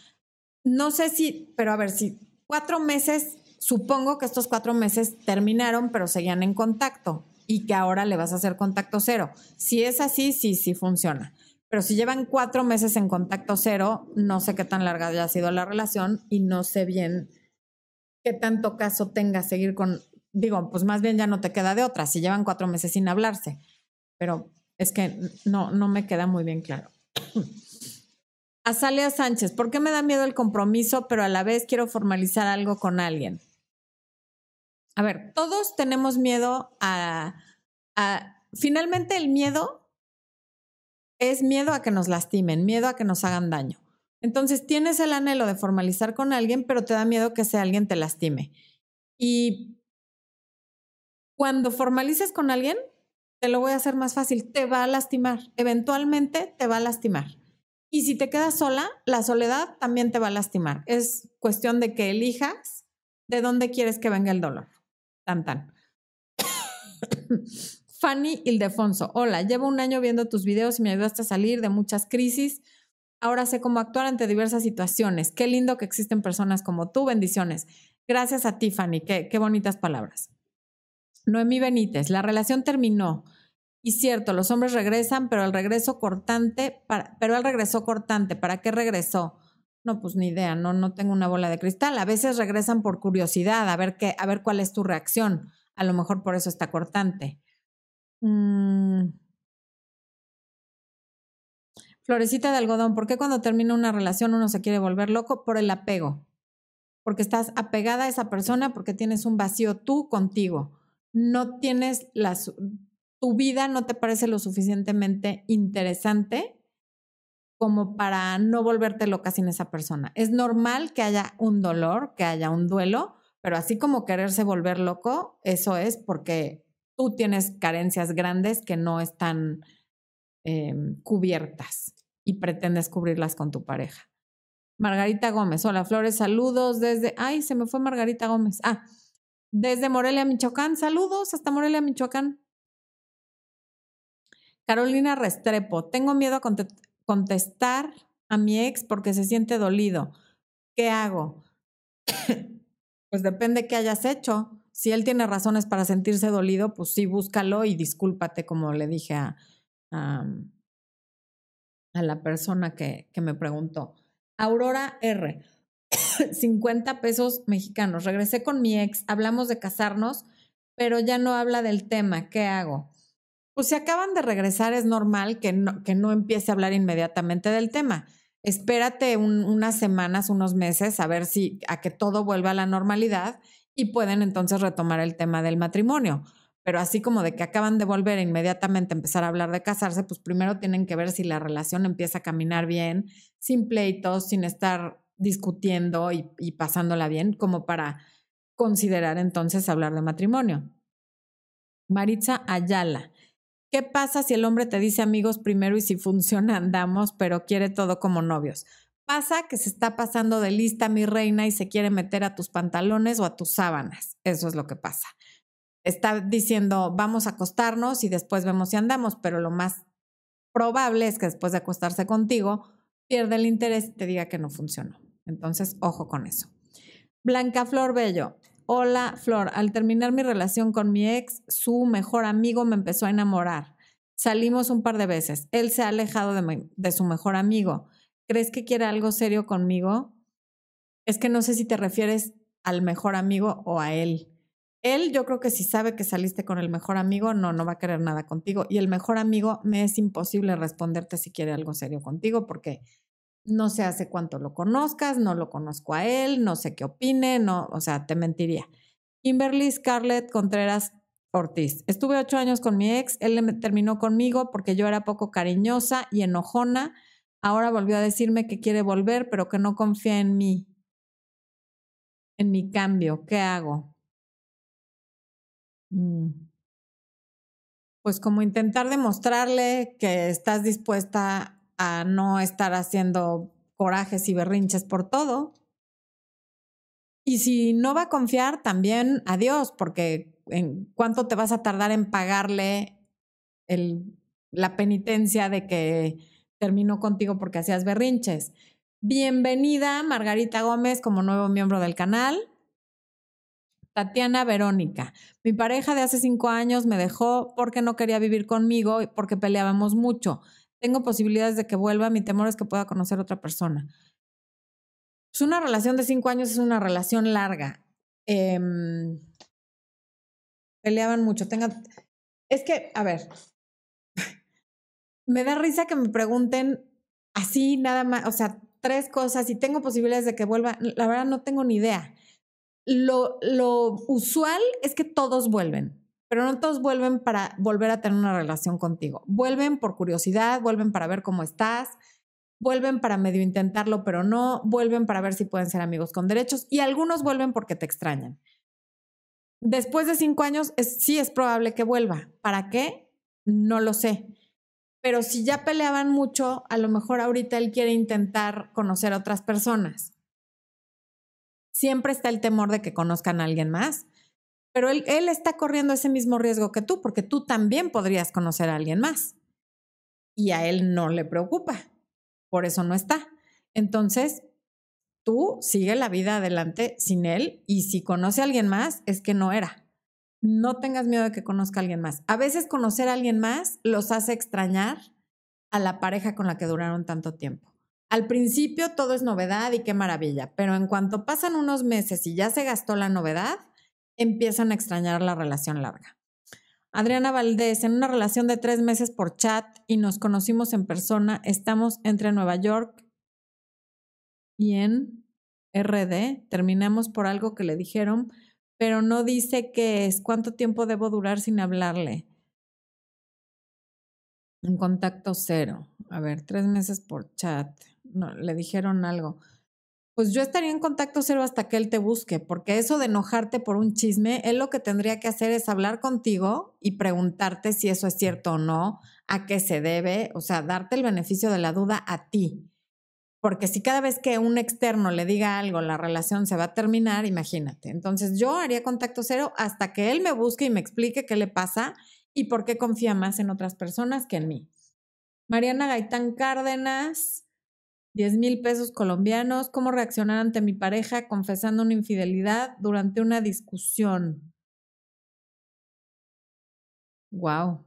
No sé si, pero a ver, si cuatro meses, supongo que estos cuatro meses terminaron, pero seguían en contacto y que ahora le vas a hacer contacto cero. Si es así, sí, sí funciona. Pero si llevan cuatro meses en contacto cero, no sé qué tan larga haya sido la relación y no sé bien qué tanto caso tenga seguir con, digo, pues más bien ya no te queda de otra, si llevan cuatro meses sin hablarse. Pero es que no, no me queda muy bien claro. Azalea Sánchez, ¿por qué me da miedo el compromiso, pero a la vez quiero formalizar algo con alguien? A ver, todos tenemos miedo a, a, finalmente el miedo es miedo a que nos lastimen, miedo a que nos hagan daño. Entonces tienes el anhelo de formalizar con alguien, pero te da miedo que ese alguien te lastime. Y cuando formalices con alguien, te lo voy a hacer más fácil, te va a lastimar, eventualmente te va a lastimar. Y si te quedas sola, la soledad también te va a lastimar. Es cuestión de que elijas de dónde quieres que venga el dolor. Tan tan. Fanny Ildefonso, hola, llevo un año viendo tus videos y me ayudaste a salir de muchas crisis. Ahora sé cómo actuar ante diversas situaciones. Qué lindo que existen personas como tú. Bendiciones. Gracias a ti, Fanny. Qué, qué bonitas palabras. Noemí Benítez, la relación terminó. Y cierto, los hombres regresan, pero el regreso cortante, pero él regresó cortante. ¿Para qué regresó? No, pues ni idea, no, no tengo una bola de cristal. A veces regresan por curiosidad, a ver qué, a ver cuál es tu reacción. a lo mejor por eso está cortante. Mm. Florecita de algodón, ¿por qué cuando termina una relación uno se quiere volver loco? Por el apego. Porque estás apegada a esa persona, porque tienes un vacío tú contigo. No tienes las, tu vida no te parece lo suficientemente interesante como para no volverte loca sin esa persona. Es normal que haya un dolor, que haya un duelo, pero así como quererse volver loco, eso es porque tú tienes carencias grandes que no están em, cubiertas y pretendes cubrirlas con tu pareja. Margarita Gómez, hola Flores, saludos desde, ay, se me fue Margarita Gómez. Ah, desde Morelia, Michoacán, saludos hasta Morelia, Michoacán. Carolina Restrepo, tengo miedo a contestar a mi ex porque se siente dolido. ¿Qué hago? pues depende qué hayas hecho. Si él tiene razones para sentirse dolido, pues sí, búscalo y discúlpate, como le dije a, a, la persona que, que me preguntó. Aurora R. 50 pesos mexicanos. Regresé con mi ex, hablamos de casarnos, pero ya no habla del tema. ¿Qué hago? Pues si acaban de regresar es normal que no, que no empiece a hablar inmediatamente del tema. Espérate unas semanas, unos meses, a ver si a que todo vuelva a la normalidad y pueden entonces retomar el tema del matrimonio. Pero así como de que acaban de volver e inmediatamente empezar a hablar de casarse, pues primero tienen que ver si la relación empieza a caminar bien, sin pleitos, sin estar discutiendo y, y pasándola bien, como para considerar entonces hablar de matrimonio. Maritza Ayala. ¿Qué pasa si el hombre te dice amigos primero y si funciona andamos, pero quiere todo como novios? Pasa que se está pasando de lista mi reina y se quiere meter a tus pantalones o a tus sábanas. Eso es lo que pasa. Está diciendo, vamos a acostarnos y después vemos si andamos, pero lo más probable es que después de acostarse contigo, pierde el interés y te diga que no funcionó. Entonces, ojo con eso. Blanca Flor Bello, Hola, Flor. Al terminar mi relación con mi ex, su mejor amigo me empezó a enamorar. Salimos un par de veces. Él se ha alejado de, de su mejor amigo. ¿Crees que quiere algo serio conmigo? Es que no sé si te refieres al mejor amigo o a él. Él, yo creo que si sabe que saliste con el mejor amigo, no, no va a querer nada contigo. Y el mejor amigo me es imposible responderte si quiere algo serio contigo porque no sé hace cuánto lo conozcas, no lo conozco a él, no sé qué opine, no, o sea, te mentiría. Kimberly Scarlett Contreras Ortiz. Estuve ocho años con mi ex, él terminó conmigo porque yo era poco cariñosa y enojona. Ahora volvió a decirme que quiere volver, pero que no confía en mí, en mi cambio. ¿Qué hago? Mm. Pues como intentar demostrarle que estás dispuesta a no estar haciendo corajes y berrinches por todo. Y si no va a confiar, también adiós, porque en cuánto te vas a tardar en pagarle el, la penitencia de que terminó contigo porque hacías berrinches. Bienvenida, Margarita Gómez, como nuevo miembro del canal. Tatiana Verónica. Mi pareja de hace cinco años me dejó porque no quería vivir conmigo y porque peleábamos mucho tengo posibilidades de que vuelva, mi temor es que pueda conocer a otra persona. Pues una relación de cinco años es una relación larga. Em, peleaban mucho. Tenga, es que, a ver, me da risa que me pregunten así nada más, o sea, tres cosas y tengo posibilidades de que vuelva. La verdad no tengo ni idea. Lo, lo usual es que todos vuelven pero no todos vuelven para volver a tener una relación contigo. Vuelven por curiosidad, vuelven para ver cómo estás, vuelven para medio intentarlo, pero no, vuelven para ver si pueden ser amigos con derechos y algunos vuelven porque te extrañan. Después de cinco años, sí es probable que vuelva. ¿Para qué? No lo sé. Pero si ya peleaban mucho, a lo mejor ahorita él quiere intentar conocer a otras personas. Siempre está el temor de que conozcan a alguien más pero él, él está corriendo ese mismo riesgo que tú, porque tú también podrías conocer a alguien más. Y a él no le preocupa, por eso no está. Entonces, tú sigue la vida adelante sin él y si conoce a alguien más, es que no era. No tengas miedo de que conozca a alguien más. A veces conocer a alguien más los hace extrañar a la pareja con la que duraron tanto tiempo. Al principio todo es novedad y qué maravilla, pero en cuanto pasan unos meses y ya se gastó la novedad, empiezan a extrañar la relación larga. Adriana Valdés, en una relación de tres meses por chat y nos conocimos en persona, estamos entre Nueva York y en RD, terminamos por algo que le dijeron, pero no dice qué es, cuánto tiempo debo durar sin hablarle. En contacto cero. A ver, tres meses por chat. No, le dijeron algo. Pues yo estaría en contacto cero hasta que él te busque, porque eso de enojarte por un chisme, él lo que tendría que hacer es hablar contigo y preguntarte si eso es cierto o no, a qué se debe, o sea, darte el beneficio de la duda a ti. Porque si cada vez que un externo le diga algo, la relación se va a terminar, imagínate. Entonces yo haría contacto cero hasta que él me busque y me explique qué le pasa y por qué confía más en otras personas que en mí. Mariana Gaitán Cárdenas, 10 mil pesos colombianos. ¿Cómo reaccionar ante mi pareja confesando una infidelidad durante una discusión? Wow.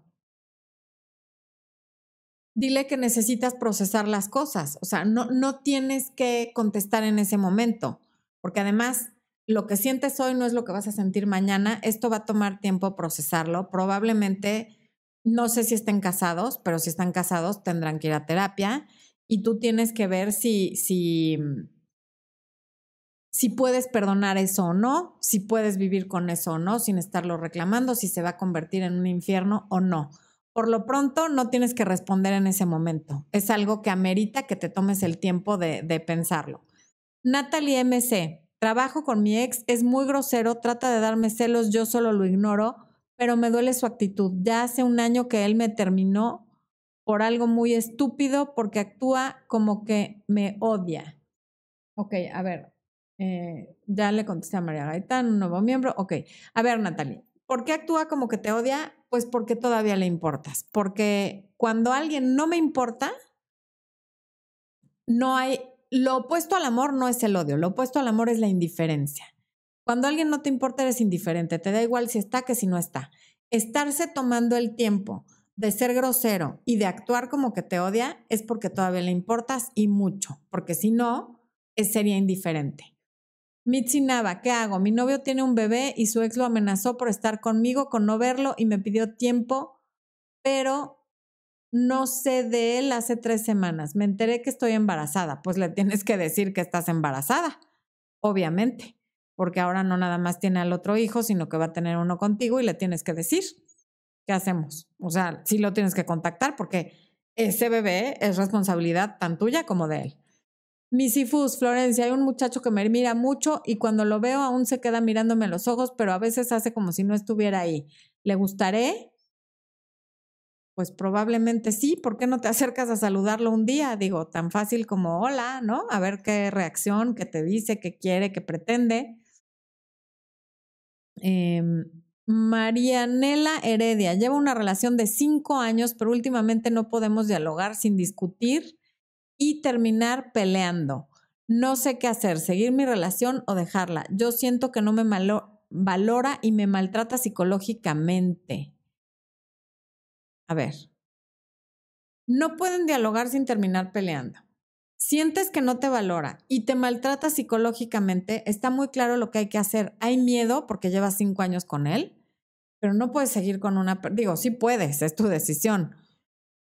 Dile que necesitas procesar las cosas. O sea, no, no tienes que contestar en ese momento, porque además lo que sientes hoy no es lo que vas a sentir mañana. Esto va a tomar tiempo procesarlo. Probablemente, no sé si estén casados, pero si están casados tendrán que ir a terapia y tú tienes que ver si, si, si puedes perdonar eso o no, si puedes vivir con eso o no, sin estarlo reclamando, si se va a convertir en un infierno o no. Por lo pronto, no tienes que responder en ese momento. Es algo que amerita que te tomes el tiempo de, de pensarlo. Natalie MC, trabajo con mi ex, es muy grosero, trata de darme celos, yo solo lo ignoro, pero me duele su actitud. Ya hace un año que él me terminó por algo muy estúpido porque actúa como que me odia. Ok, a ver, eh, ya le contesté a María Gaitán, un nuevo miembro. Ok, a ver, Natalie, ¿por qué actúa como que te odia? Pues porque todavía le importas. Porque cuando alguien no me importa, no hay, lo opuesto al amor no es el odio, lo opuesto al amor es la indiferencia. Cuando alguien no te importa, eres indiferente, te da igual si está que si no está. Estarse tomando el tiempo de ser grosero y de actuar como que te odia es porque todavía le importas y mucho, porque si no, sería indiferente. Mitzi Nava, ¿qué hago? Mi novio tiene un bebé y su ex lo amenazó por estar conmigo, con no verlo y me pidió tiempo, pero no sé de él hace tres semanas. Me enteré que estoy embarazada. Pues le tienes que decir que estás embarazada, obviamente, porque ahora no nada más tiene al otro hijo, sino que va a tener uno contigo y le tienes que decir. ¿Qué hacemos? O sea, sí lo tienes que contactar porque ese bebé es responsabilidad tan tuya como de él. Misifus, Florencia, hay un muchacho que me mira mucho y cuando lo veo aún se queda mirándome a los ojos, pero a veces hace como si no estuviera ahí. ¿Le gustaré? Pues probablemente sí. ¿Por qué no te acercas a saludarlo un día? Digo, tan fácil como hola, ¿no? A ver qué reacción, qué te dice, qué quiere, qué pretende. Eh, Marianela Heredia lleva una relación de cinco años, pero últimamente no podemos dialogar sin discutir y terminar peleando. No sé qué hacer, seguir mi relación o dejarla. Yo siento que no me valora y me maltrata psicológicamente. A ver, no pueden dialogar sin terminar peleando. Sientes que no te valora y te maltrata psicológicamente, está muy claro lo que hay que hacer. Hay miedo porque llevas cinco años con él pero no puedes seguir con una, digo, sí puedes, es tu decisión,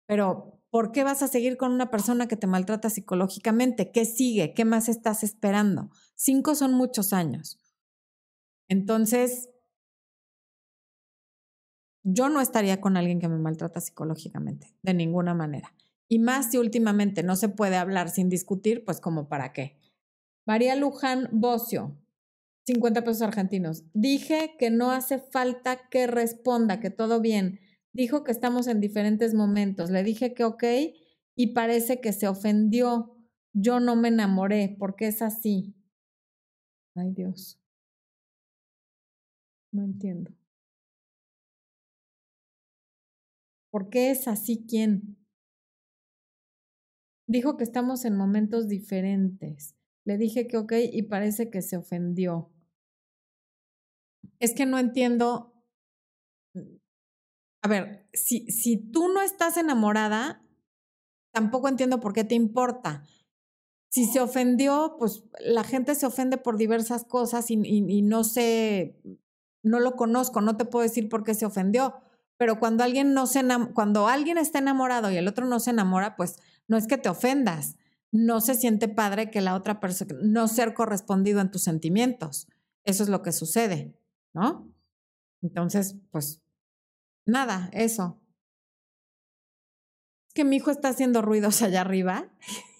pero ¿por qué vas a seguir con una persona que te maltrata psicológicamente? ¿Qué sigue? ¿Qué más estás esperando? Cinco son muchos años. Entonces, yo no estaría con alguien que me maltrata psicológicamente, de ninguna manera. Y más si últimamente no se puede hablar sin discutir, pues como para qué. María Luján Bocio, 50 pesos argentinos. Dije que no hace falta que responda, que todo bien. Dijo que estamos en diferentes momentos. Le dije que ok y parece que se ofendió. Yo no me enamoré porque es así. Ay Dios. No entiendo. ¿Por qué es así quién? Dijo que estamos en momentos diferentes. Le dije que ok y parece que se ofendió. Es que no entiendo. A ver, si, si tú no estás enamorada, tampoco entiendo por qué te importa. Si se ofendió, pues la gente se ofende por diversas cosas y, y, no sé no lo conozco, no te puedo decir por qué se ofendió, pero cuando alguien no se cuando alguien está enamorado y el otro no se enamora, pues no es que te ofendas, no se siente padre que la otra persona no ser correspondido en tus sentimientos. Eso es lo que sucede, ¿no? Entonces, pues nada, eso. Es que mi hijo está haciendo ruidos allá arriba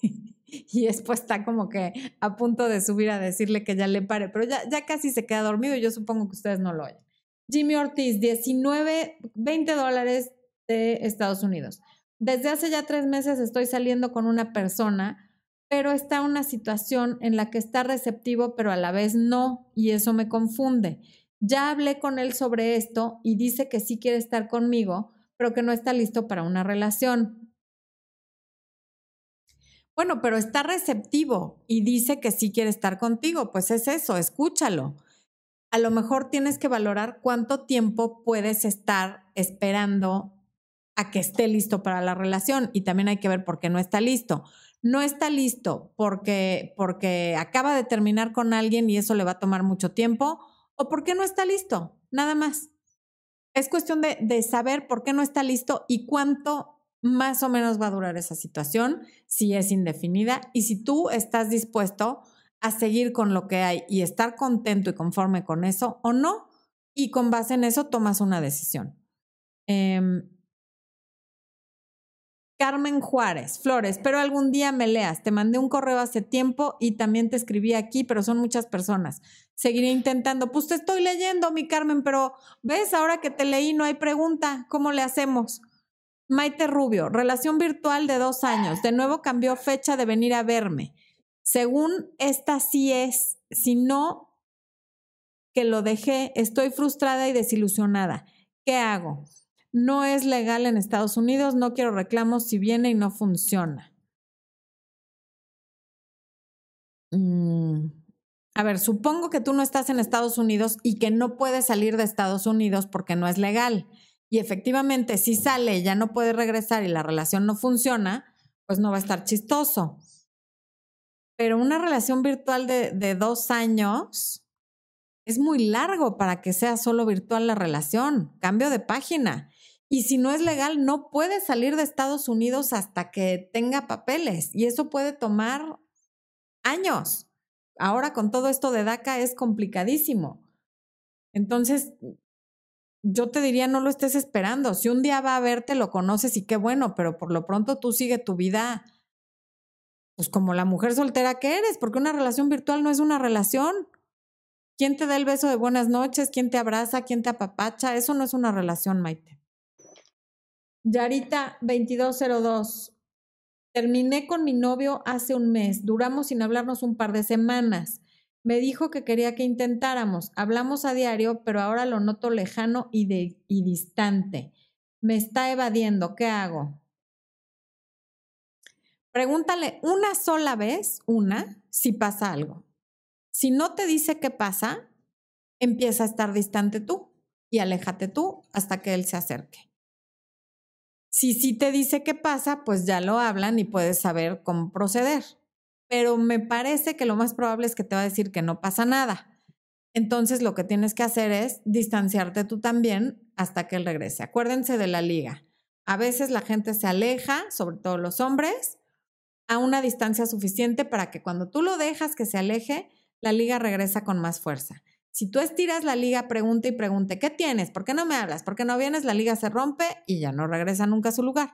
y después está como que a punto de subir a decirle que ya le pare, pero ya, ya casi se queda dormido y yo supongo que ustedes no lo oyen. Jimmy Ortiz, 19, 20 dólares de Estados Unidos. Desde hace ya tres meses estoy saliendo con una persona, pero está una situación en la que está receptivo, pero a la vez no, y eso me confunde. Ya hablé con él sobre esto y dice que sí quiere estar conmigo, pero que no está listo para una relación. Bueno, pero está receptivo y dice que sí quiere estar contigo, pues es eso, escúchalo. A lo mejor tienes que valorar cuánto tiempo puedes estar esperando que esté listo para la relación y también hay que ver por qué no está listo. No está listo porque, porque acaba de terminar con alguien y eso le va a tomar mucho tiempo o porque no está listo, nada más. Es cuestión de, de saber por qué no está listo y cuánto más o menos va a durar esa situación, si es indefinida y si tú estás dispuesto a seguir con lo que hay y estar contento y conforme con eso o no, y con base en eso tomas una decisión. Em, Carmen Juárez, Flores, pero algún día me leas. Te mandé un correo hace tiempo y también te escribí aquí, pero son muchas personas. Seguiré intentando. Pues te estoy leyendo, mi Carmen, pero ves, ahora que te leí no hay pregunta. ¿Cómo le hacemos? Maite Rubio, relación virtual de dos años. De nuevo cambió fecha de venir a verme. Según esta sí es, si no que lo dejé, estoy frustrada y desilusionada. ¿Qué hago? No es legal en Estados Unidos, no quiero reclamos si viene y no funciona. Mm, a ver, supongo que tú no estás en Estados Unidos y que no puedes salir de Estados Unidos porque no es legal y efectivamente si sale y ya no puede regresar y la relación no funciona, pues no va a estar chistoso. Pero una relación virtual de, de dos años es muy largo para que sea solo virtual la relación. Cambio de página. Y si no es legal, no puede salir de Estados Unidos hasta que tenga papeles. Y eso puede tomar años. Ahora con todo esto de DACA es complicadísimo. Entonces, yo te diría no lo estés esperando. Si un día va a verte, lo conoces y qué bueno, pero por lo pronto tú sigue tu vida, pues como la mujer soltera que eres, porque una relación virtual no es una relación. ¿Quién te da el beso de buenas noches? ¿Quién te abraza? ¿Quién te apapacha? Eso no es una relación, Maite. Yarita 2202. Terminé con mi novio hace un mes. Duramos sin hablarnos un par de semanas. Me dijo que quería que intentáramos. Hablamos a diario, pero ahora lo noto lejano y, y distante. Me está evadiendo. ¿Qué hago? Pregúntale una sola vez, una, si pasa algo. Si no te dice qué pasa, empieza a estar distante tú y aléjate tú hasta que él se acerque. Si sí te dice qué pasa, pues ya lo hablan y puedes saber cómo proceder pero me parece que lo más probable es que te va a decir que no pasa nada. Entonces lo que tienes que hacer es distanciarte tú también hasta que él regrese. Acuérdense de la liga. A veces la gente se aleja, sobre todo los hombres, a una distancia suficiente para que cuando tú lo dejas que se aleje, la liga regresa con más fuerza. Si tú estiras la liga, pregunta y pregunte, ¿qué tienes? ¿Por qué no me hablas? ¿Por qué no vienes? La liga se rompe y ya no regresa nunca a su lugar.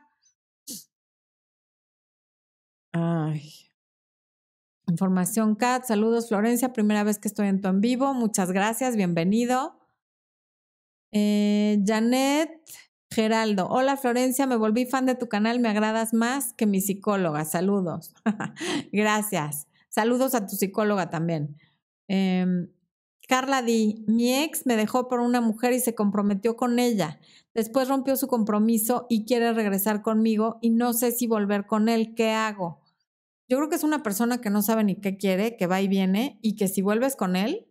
Ay. Información Cat, saludos Florencia, primera vez que estoy en tu en vivo, muchas gracias, bienvenido. Eh, Janet Geraldo, hola Florencia, me volví fan de tu canal, me agradas más que mi psicóloga, saludos. gracias, saludos a tu psicóloga también. Em, Carla Di, mi ex me dejó por una mujer y se comprometió con ella. Después rompió su compromiso y quiere regresar conmigo y no sé si volver con él. ¿Qué hago? Yo creo que es una persona que no sabe ni qué quiere, que va y viene y que si vuelves con él,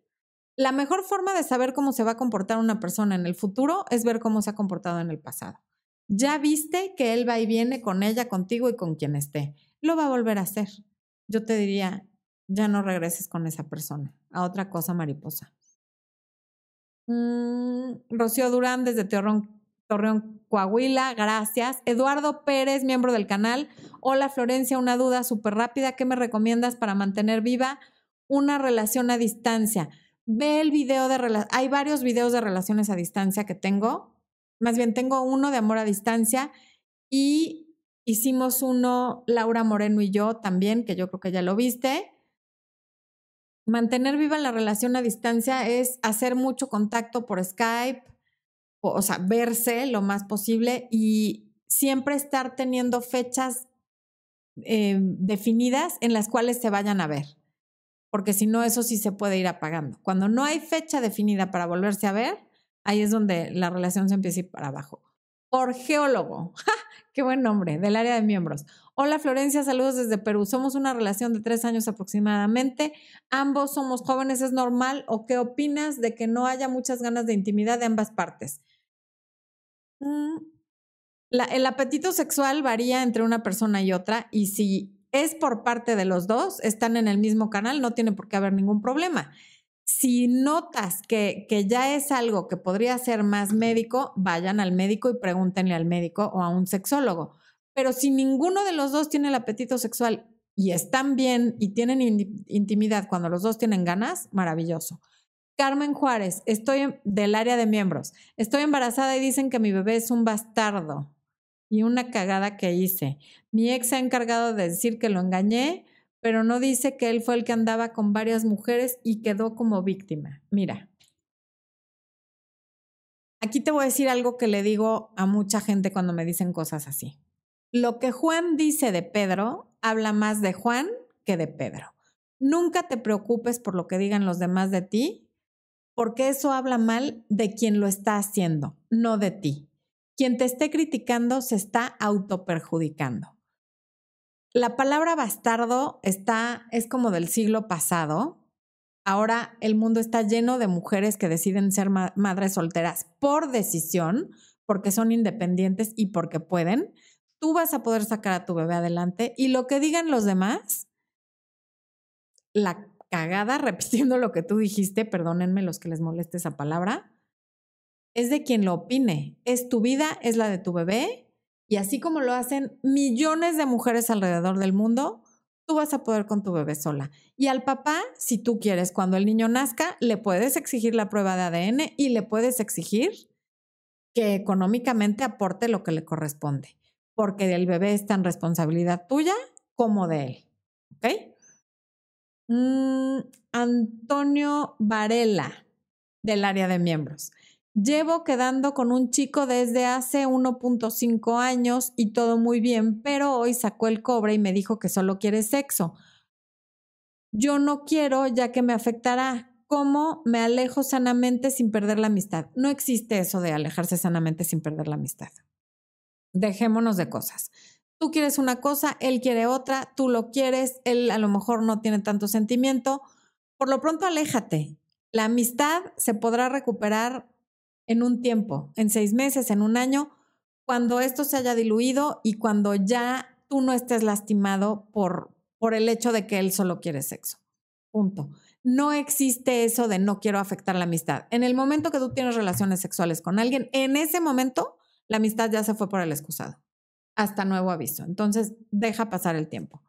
la mejor forma de saber cómo se va a comportar una persona en el futuro es ver cómo se ha comportado en el pasado. Ya viste que él va y viene con ella, contigo y con quien esté. Lo va a volver a hacer. Yo te diría, ya no regreses con esa persona, a otra cosa mariposa. Mm, Rocío Durán desde Torreón, Coahuila, gracias. Eduardo Pérez, miembro del canal. Hola Florencia, una duda súper rápida. ¿Qué me recomiendas para mantener viva una relación a distancia? Ve el video de... Hay varios videos de relaciones a distancia que tengo. Más bien, tengo uno de amor a distancia y hicimos uno, Laura Moreno y yo también, que yo creo que ya lo viste. Mantener viva la relación a distancia es hacer mucho contacto por Skype, o, sea, verse lo más posible y siempre estar teniendo fechas eh, definidas en las cuales se vayan a ver, porque si no, eso sí se puede ir apagando. Cuando no hay fecha definida para volverse a ver, ahí es donde la relación se empieza a ir para abajo. Orgeólogo, qué buen nombre, del área de miembros. Hola Florencia, saludos desde Perú. Somos una relación de tres años aproximadamente. Ambos somos jóvenes, ¿es normal? ¿O qué opinas de que no haya muchas ganas de intimidad de ambas partes? Mm, el apetito sexual varía entre una persona y otra y si es por parte de los dos, están en el mismo canal, no tiene por qué haber ningún problema. Si notas que, que ya es algo que podría ser más médico, vayan al médico y pregúntenle al médico o a un sexólogo. Pero si ninguno de los dos tiene el apetito sexual y están bien y tienen intimidad cuando los dos tienen ganas, maravilloso. Carmen Juárez, estoy del área de miembros. Estoy embarazada y dicen que mi bebé es un bastardo. Y una cagada que hice. Mi ex se ha encargado de decir que lo engañé, pero no dice que él fue el que andaba con varias mujeres y quedó como víctima. Mira, aquí te voy a decir algo que le digo a mucha gente cuando me dicen cosas así. Lo que Juan dice de Pedro habla más de Juan que de Pedro. Nunca te preocupes por lo que digan los demás de ti, porque eso habla mal de quien lo está haciendo, no de ti. Quien te esté criticando se está autoperjudicando. La palabra bastardo está, es como del siglo pasado. Ahora el mundo está lleno de mujeres que deciden ser madres solteras por decisión, porque son independientes y porque pueden. Tú vas a poder sacar a tu bebé adelante y lo que digan los demás, la cagada repitiendo lo que tú dijiste, perdónenme los que les moleste esa palabra, es de quien lo opine. Es tu vida, es la de tu bebé. Y así como lo hacen millones de mujeres alrededor del mundo, tú vas a poder con tu bebé sola. Y al papá, si tú quieres, cuando el niño nazca, le puedes exigir la prueba de ADN y le puedes exigir que económicamente aporte lo que le corresponde, porque el bebé es tan responsabilidad tuya como de él. ¿Ok? Mm, Antonio Varela, del área de miembros. Llevo quedando con un chico desde hace 1.5 años y todo muy bien, pero hoy sacó el cobre y me dijo que solo quiere sexo. Yo no quiero ya que me afectará. ¿Cómo me alejo sanamente sin perder la amistad? No existe eso de alejarse sanamente sin perder la amistad. Dejémonos de cosas tú quieres una cosa, él quiere otra, tú lo quieres, él a lo mejor no tiene tanto sentimiento. Por lo pronto, aléjate. La amistad se podrá recuperar en un tiempo, en seis meses, en un año, cuando esto se haya diluido y cuando ya tú no estés lastimado por, por el hecho de que él solo quiere sexo. Punto. No existe eso de no quiero afectar la amistad. En el momento que tú tienes relaciones sexuales con alguien, en ese momento la amistad ya se fue por el excusado hasta nuevo aviso. Entonces, deja pasar el tiempo.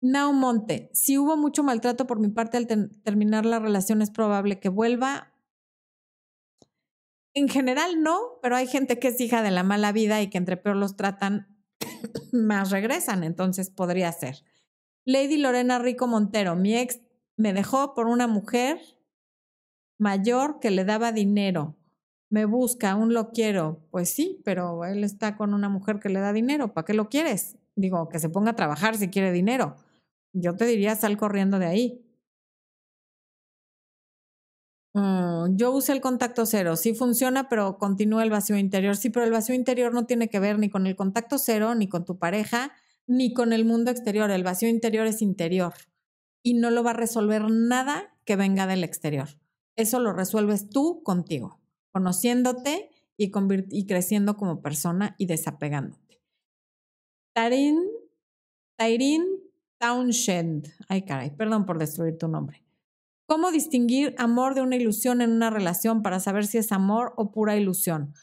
Now Monte, si hubo mucho maltrato por mi parte al terminar la relación, es probable que vuelva. En general no, pero hay gente que es hija de la mala vida y que entre peor los tratan, más regresan, entonces podría ser. Lady Lorena Rico Montero, mi ex me dejó por una mujer mayor que le daba dinero me busca, aún lo quiero. Pues sí, pero él está con una mujer que le da dinero. ¿Para qué lo quieres? Digo, que se ponga a trabajar si quiere dinero. Yo te diría, sal corriendo de ahí. Mm, yo usé el contacto cero. Sí funciona, pero continúa el vacío interior. Sí, pero el vacío interior no tiene que ver ni con el contacto cero, ni con tu pareja, ni con el mundo exterior. El vacío interior es interior y no lo va a resolver nada que venga del exterior. Eso lo resuelves tú contigo conociéndote y, y creciendo como persona y desapegándote. Tarin, Tairin Townshend, ay caray, perdón por destruir tu nombre. ¿Cómo distinguir amor de una ilusión en una relación para saber si es amor o pura ilusión?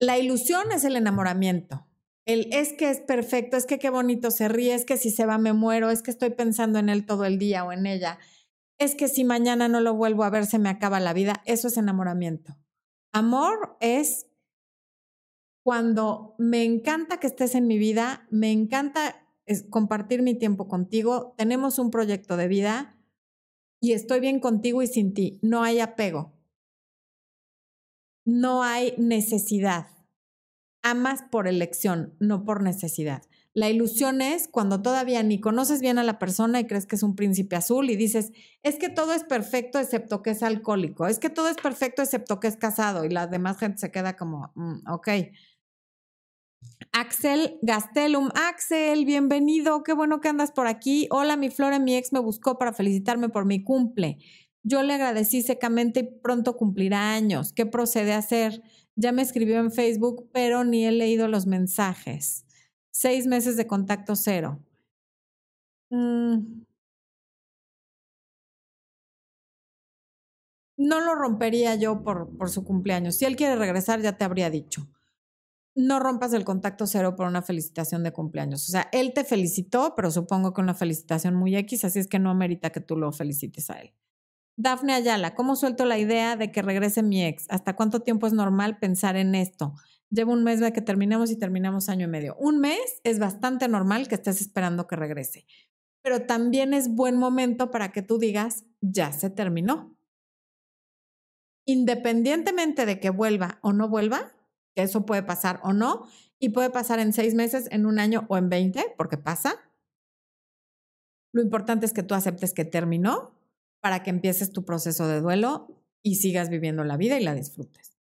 La ilusión es el enamoramiento. El es que es perfecto, es que qué bonito se ríe, es que si se va me muero, es que estoy pensando en él todo el día o en ella, es que si mañana no lo vuelvo a ver se me acaba la vida. Eso es enamoramiento. Amor es cuando me encanta que estés en mi vida, me encanta compartir mi tiempo contigo, tenemos un proyecto de vida y estoy bien contigo y sin ti. No hay apego. No hay necesidad. Amas por elección, no por necesidad. La ilusión es cuando todavía ni conoces bien a la persona y crees que es un príncipe azul y dices, es que todo es perfecto excepto que es alcohólico, es que todo es perfecto excepto que es casado y la demás gente se queda como, mm, ok, Axel Gastelum. Axel, bienvenido. Qué bueno que andas por aquí. Hola, mi Flora, mi ex me buscó para felicitarme por mi cumple. Yo le agradecí secamente y pronto cumplirá años. ¿Qué procede a hacer? Ya me escribió en Facebook, pero ni he leído los mensajes. Seis meses de contacto cero. Mm. No lo rompería yo por, por su cumpleaños. Si él quiere regresar, ya te habría dicho no rompas el contacto cero por una felicitación de cumpleaños. O sea, él te felicitó, pero supongo que una felicitación muy X, así es que no amerita que tú lo felicites a él. Dafne Ayala, ¿cómo suelto la idea de que regrese mi ex? ¿Hasta cuánto tiempo es normal pensar en esto? Llevo un mes de que terminamos y terminamos año y medio. Un mes es bastante normal que estés esperando que regrese, pero también es buen momento para que tú digas, ya se terminó. Independientemente de que vuelva o no vuelva, que eso puede pasar o no, y puede pasar en seis meses, en un año o en veinte, porque pasa. Lo importante es que tú aceptes que terminó para que empieces tu proceso de duelo y sigas viviendo la vida y la disfrutes.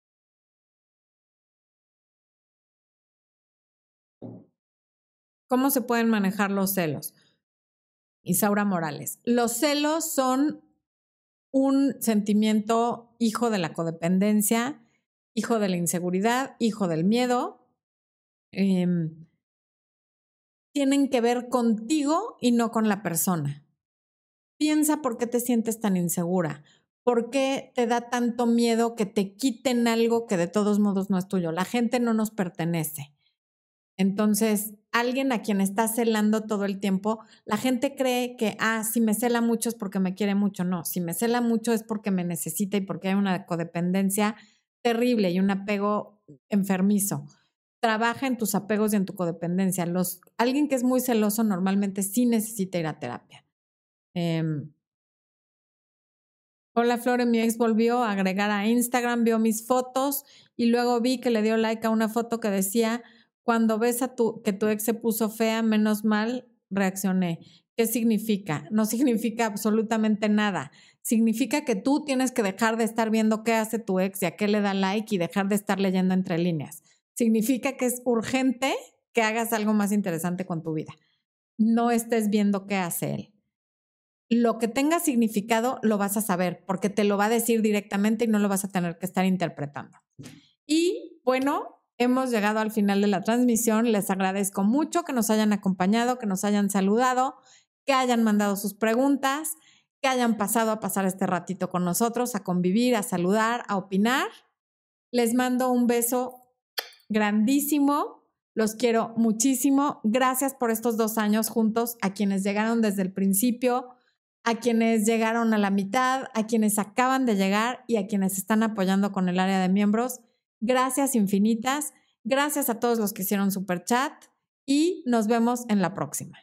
¿Cómo se pueden manejar los celos? Isaura Morales. Los celos son un sentimiento hijo de la codependencia hijo de la inseguridad, hijo del miedo, em, tienen que ver contigo y no con la persona. Piensa por qué te sientes tan insegura, por qué te da tanto miedo que te quiten algo que de todos modos no es tuyo. La gente no nos pertenece. Entonces, alguien a quien está celando todo el tiempo, la gente cree que, ah, si me cela mucho es porque me quiere mucho. No, si me cela mucho es porque me necesita y porque hay una codependencia terrible y un apego enfermizo. Trabaja en tus apegos y en tu codependencia. Los, alguien que es muy celoso normalmente sí necesita ir a terapia. Em, hola Flore, mi ex volvió a agregar a Instagram, vio mis fotos y luego vi que le dio like a una foto que decía, cuando ves a tu, que tu ex se puso fea, menos mal, reaccioné. ¿Qué significa? No significa absolutamente nada significa que tú tienes que dejar de estar viendo qué hace tu ex y a qué le da like y dejar de estar leyendo entre líneas. Significa que es urgente que hagas algo más interesante con tu vida. No estés viendo qué hace él. Lo que tenga significado lo vas a saber porque te lo va a decir directamente y no lo vas a tener que estar interpretando. Y bueno, hemos llegado al final de la transmisión. Les agradezco mucho que nos hayan acompañado, que nos hayan saludado, que hayan mandado sus preguntas que hayan pasado a pasar este ratito con nosotros, a convivir, a saludar, a opinar. Les mando un beso grandísimo. Los quiero muchísimo. Gracias por estos dos años juntos, a quienes llegaron desde el principio, a quienes llegaron a la mitad, a quienes acaban de llegar y a quienes están apoyando con el área de miembros. Gracias infinitas. Gracias a todos los que hicieron super chat y nos vemos en la próxima.